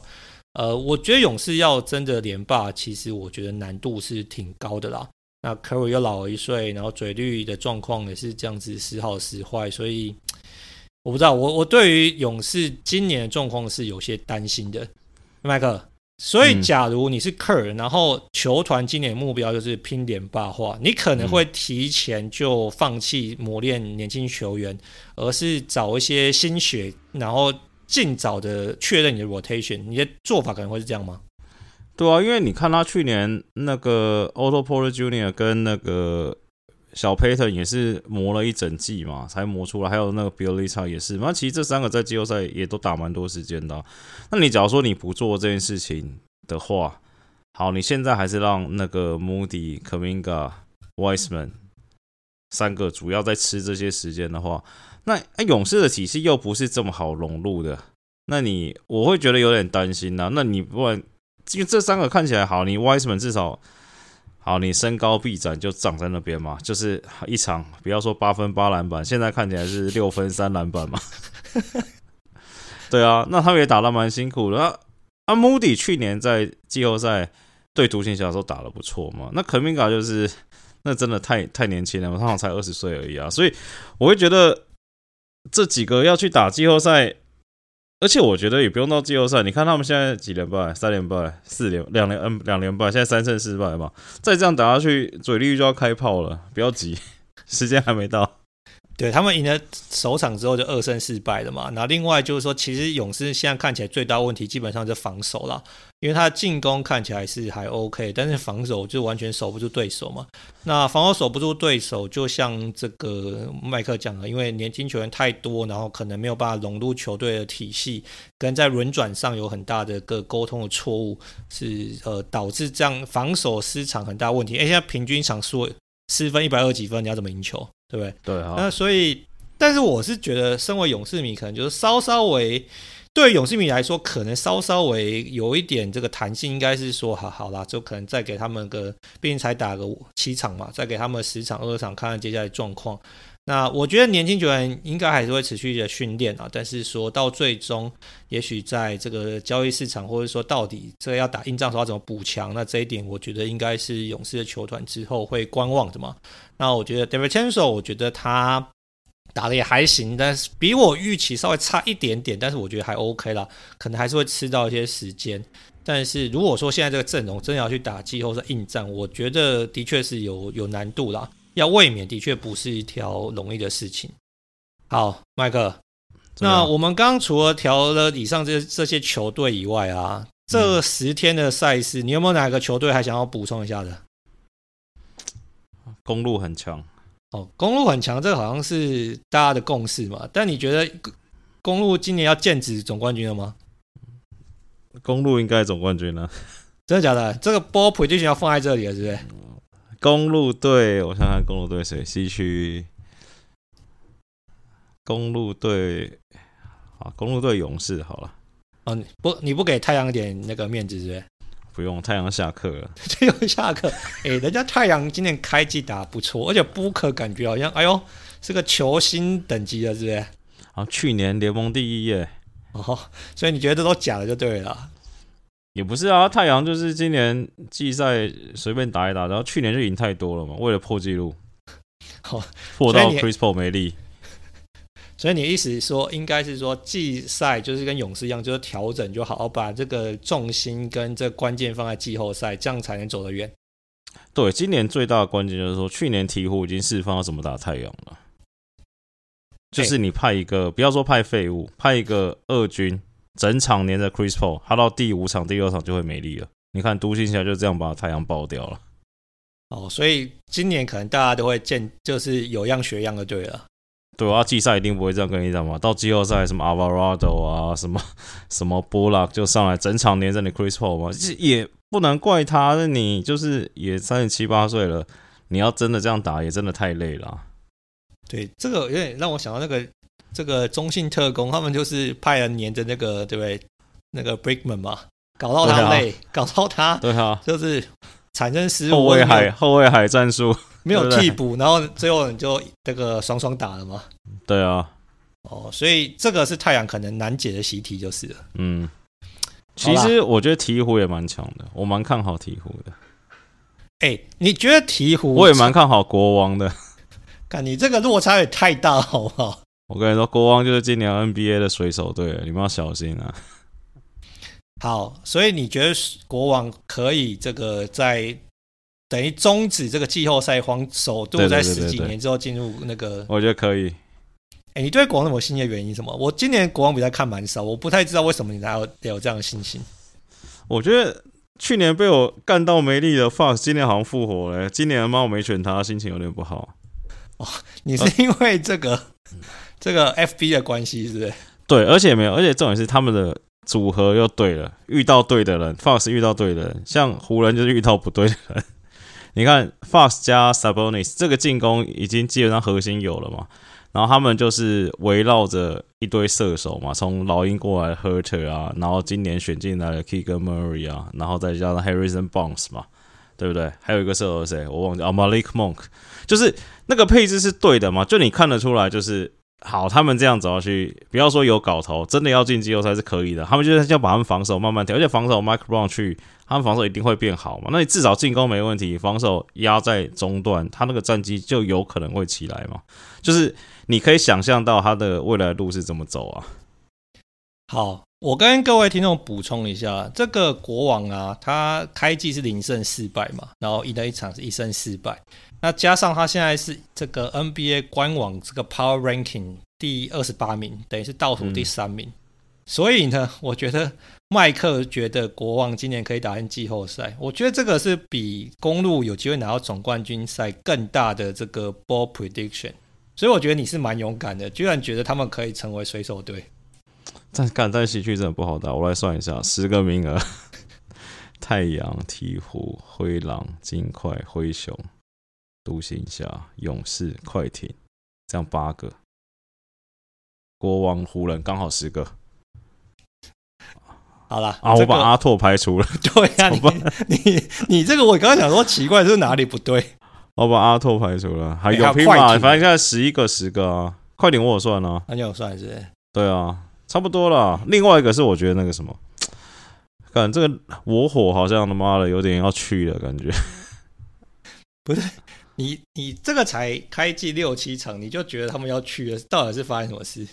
呃，我觉得勇士要真的连霸，其实我觉得难度是挺高的啦。那 Curry 又老了一岁，然后嘴绿的状况也是这样子时好时坏，所以我不知道。我我对于勇士今年的状况是有些担心的，麦克。所以假如你是 Kerr，然后球团今年目标就是拼连霸的话，你可能会提前就放弃磨练年轻球员，而是找一些新血，然后。尽早的确认你的 rotation，你的做法可能会是这样吗？对啊，因为你看他去年那个 Otto Porter Junior 跟那个小 Payton 也是磨了一整季嘛，才磨出来。还有那个 Bjelica 也是，那其实这三个在季后赛也都打蛮多时间的。那你假如说你不做这件事情的话，好，你现在还是让那个 Moody、Kuminga、Wiseman 三个主要在吃这些时间的话。那勇士的体系又不是这么好融入的，那你我会觉得有点担心呐、那你不然，因为这三个看起来好，你 Wiseman 至少好，你身高臂展就长在那边嘛，就是一场不要说八分八篮板，现在看起来是六分三篮板嘛。对啊，那他们也打得蛮辛苦的。啊，啊，Moody 去年在季后赛对独行侠的时候打得不错嘛。那 Kuminga 就是那真的太太年轻了，他好像才二十岁而已啊，所以我会觉得这几个要去打季后赛，而且我觉得也不用到季后赛，你看他们现在几连败，三连败，四连两连嗯两连败，现在三胜四败嘛，再这样打下去，嘴绿就要开炮了，不要急，时间还没到。对，他们赢了首场之后就二胜四败了嘛。那另外就是说，其实勇士现在看起来最大问题基本上是防守了，因为他的进攻看起来是还 OK，但是防守就完全守不住对手嘛。那防守守不住对手，就像这个麦克讲的，因为年轻球员太多，然后可能没有办法融入球队的体系，跟在轮转上有很大的个沟通的错误，是呃导致这样防守失常很大问题。哎，现在平均场数失分一百二几分，你要怎么赢球？对不对？对啊。那所以，但是我是觉得，身为勇士迷，可能就是稍稍微对勇士迷来说，可能稍稍微有一点这个弹性，应该是说，好好啦，就可能再给他们个，毕竟才打个七场嘛，再给他们十场、二十场，看看接下来状况。那我觉得年轻球员应该还是会持续的训练啊，但是说到最终，也许在这个交易市场，或者说到底这个要打硬仗的时候要怎么补强，那这一点我觉得应该是勇士的球团之后会观望的嘛。那我觉得 DiVincenzo，我觉得他打得也还行，但是比我预期稍微差一点点，但是我觉得还 OK 啦，可能还是会吃到一些时间。但是如果说现在这个阵容真的要去打季后赛硬仗，我觉得的确是有有难度啦。要卫冕的确不是一条容易的事情。好，麦克，那我们刚刚除了调了以上这这些球队以外啊，这十天的赛事，你有没有哪个球队还想要补充一下的？公路很强哦，公路很强，这个好像是大家的共识嘛。但你觉得公路今年要剑指总冠军了吗？公路应该总冠军了，真的假的？这个 ball prediction 要放在这里了，是不是？公路队，我看看公路队谁？西区公路队，啊，公路队勇士好了。哦，你不，你不给太阳点那个面子是不是？不用，太阳下课了。太阳下课，哎、欸，人家太阳今年开季打不错，而且布克感觉好像，哎呦，是个球星等级的，是不是？啊，去年联盟第一耶。哦，所以你觉得这都假的就对了。也不是啊，太阳就是今年季赛随便打一打，然后去年就赢太多了嘛，为了破纪录，好破到 Chris Paul 没力。所以你意思说，应该是说季赛就是跟勇士一样，就是调整就好，好把这个重心跟这关键放在季后赛，这样才能走得远。对，今年最大的关键就是说，去年鹈鹕已经释放了怎么打太阳了，就是你派一个，不要说派废物，派一个二军。整场黏着 Chris Paul，他到第五场、第六场就会没力了。你看独行侠就这样把太阳爆掉了。哦，所以今年可能大家都会见，就是有样学样的，对了。对啊，季赛一定不会这样跟你讲嘛。到季后赛，什么 Alvarado 啊，什么什么 Bullock 就上来整场黏着你 Chris Paul 嘛，也不能怪他。那你就是也三十七八岁了，你要真的这样打，也真的太累了。对，这个有点让我想到那个。这个中信特工，他们就是派人黏着那个，对不对？那个 Brickman 嘛，搞到他累，啊、搞到他，对啊，就是产生失误。后卫海后卫海战术没有替补，然后最后你就这个双双打了嘛。对啊，哦，所以这个是太阳可能难解的习题，就是了。嗯，其实我觉得鹈鹕也蛮强的，我蛮看好鹈鹕的。哎，你觉得鹈鹕？我也蛮看好国王的。看你这个落差也太大，好不好？我跟你说，国王就是今年 NBA 的水手队，你们要小心啊！好，所以你觉得国王可以这个在等于终止这个季后赛荒，首度在十几年之后进入那个？我觉得可以。哎、欸，你对国王那么信的原因是什么？我今年国王比赛看蛮少，我不太知道为什么你才有有这样的信心。我觉得去年被我干到没力的 Fox，今年好像复活了。今年妈我没选他，心情有点不好。哦，你是因为这个？呃这个 FB 的关系是不是？对，而且没有，而且重点是他们的组合又对了，遇到对的人，Fox 遇到对的人，像湖人就是遇到不对的人。你看 Fox 加 Sabonis 这个进攻已经基本上核心有了嘛，然后他们就是围绕着一堆射手嘛，从老鹰过来 Huerter 啊，然后今年选进来的 k i g a Murray 啊，然后再加上 Harrison Barnes 嘛，对不对？还有一个射手谁？我忘记啊，Malik Monk，就是那个配置是对的嘛，就你看得出来就是。好，他们这样走下去，不要说有搞头，真的要进季后赛是可以的。他们就是要把他们防守慢慢调，而且防守 Mike Brown 去，他们防守一定会变好嘛。那你至少进攻没问题，防守压在中段，他那个战绩就有可能会起来嘛。就是你可以想象到他的未来路是怎么走啊。好，我跟各位听众补充一下，这个国王啊，他开季是零胜四败嘛，然后赢了一场是一胜四败。那加上他现在是这个 NBA 官网这个 Power Ranking 第二十八名，等于是倒数第三名。嗯、所以呢，我觉得麦克觉得国王今年可以打进季后赛。我觉得这个是比公路有机会拿到总冠军赛更大的这个 Ball Prediction。所以我觉得你是蛮勇敢的，居然觉得他们可以成为水手队。但干在西区真的不好打，我来算一下，十个名额：太阳、鹈鹕、灰狼、金块、灰熊。独行侠、勇士、快艇，这样八个。国王、湖人刚好十个。好了啊，我把阿拓排除了。对呀、啊，你你你这个我刚刚想说奇怪，是哪里不对？我把阿拓排除了，还有拼嘛？反正现在十一个十个啊，快点我有算啊，那你有算是，是？对啊，差不多了。另外一个是我觉得那个什么，看这个我火好像他妈的有点要去了感觉，不是。你你这个才开季六七场，你就觉得他们要去了？到底是发生什么事？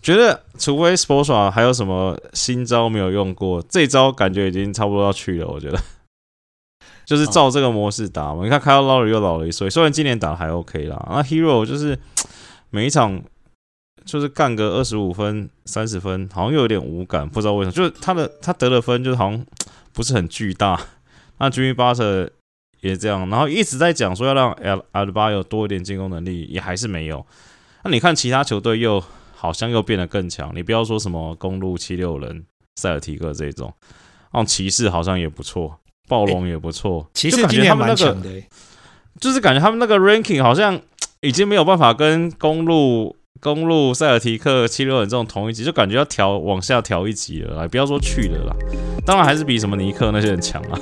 觉得除非 Sports 还有什么新招没有用过，这招感觉已经差不多要去了。我觉得 就是照这个模式打嘛。你看 Kyle Lowry 又老了一岁，虽然今年打还 OK 啦。那 Hero 就是每一场就是干个二十五分、三十分，好像又有点无感，不知道为什么。就是他的他得的分就是好像不是很巨大。那 Jimmy Butler 也这样，然后一直在讲说要让 Adebayo 多一点进攻能力，也还是没有。那你看其他球队又好像又变得更强。你不要说什么公路七六人、塞尔提克这种，那骑士好像也不错，暴龙也不错。骑士今年蛮强的，就是感觉他们那个 ranking 好像已经没有办法跟公路、公路、塞尔提克、七六人这种同一级，就感觉要调往下调一级了。来，不要说去了啦，当然还是比什么尼克那些人强啊。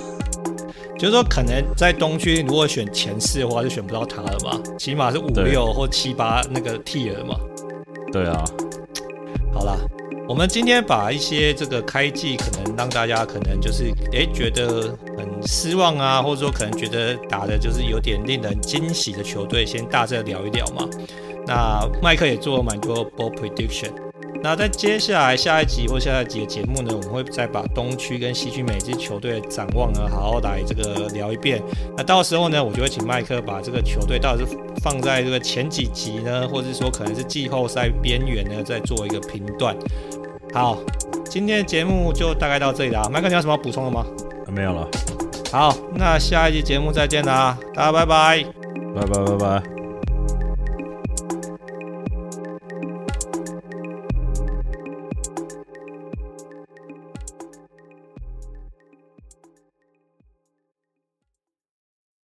就是说，可能在东区，如果选前四的话，就选不到他了嘛？起码是五六或七八那个 tier 嘛。对啊。好啦，我们今天把一些这个开季可能让大家可能就是哎、欸、觉得很失望啊，或者说可能觉得打的就是有点令人惊喜的球队，先大致聊一聊嘛。那麦克也做了蛮多 ball prediction。那在接下来下一集或下一集的节目呢，我们会再把东区跟西区每支球队的展望呢，好好来这个聊一遍。那到时候呢，我就会请麦克把这个球队到底是放在这个前几集呢，或者是说可能是季后赛边缘呢，再做一个评断。好，今天的节目就大概到这里了。麦克，你有什么要补充的吗？没有了。好，那下一集节目再见啦，大家拜拜，拜拜拜拜。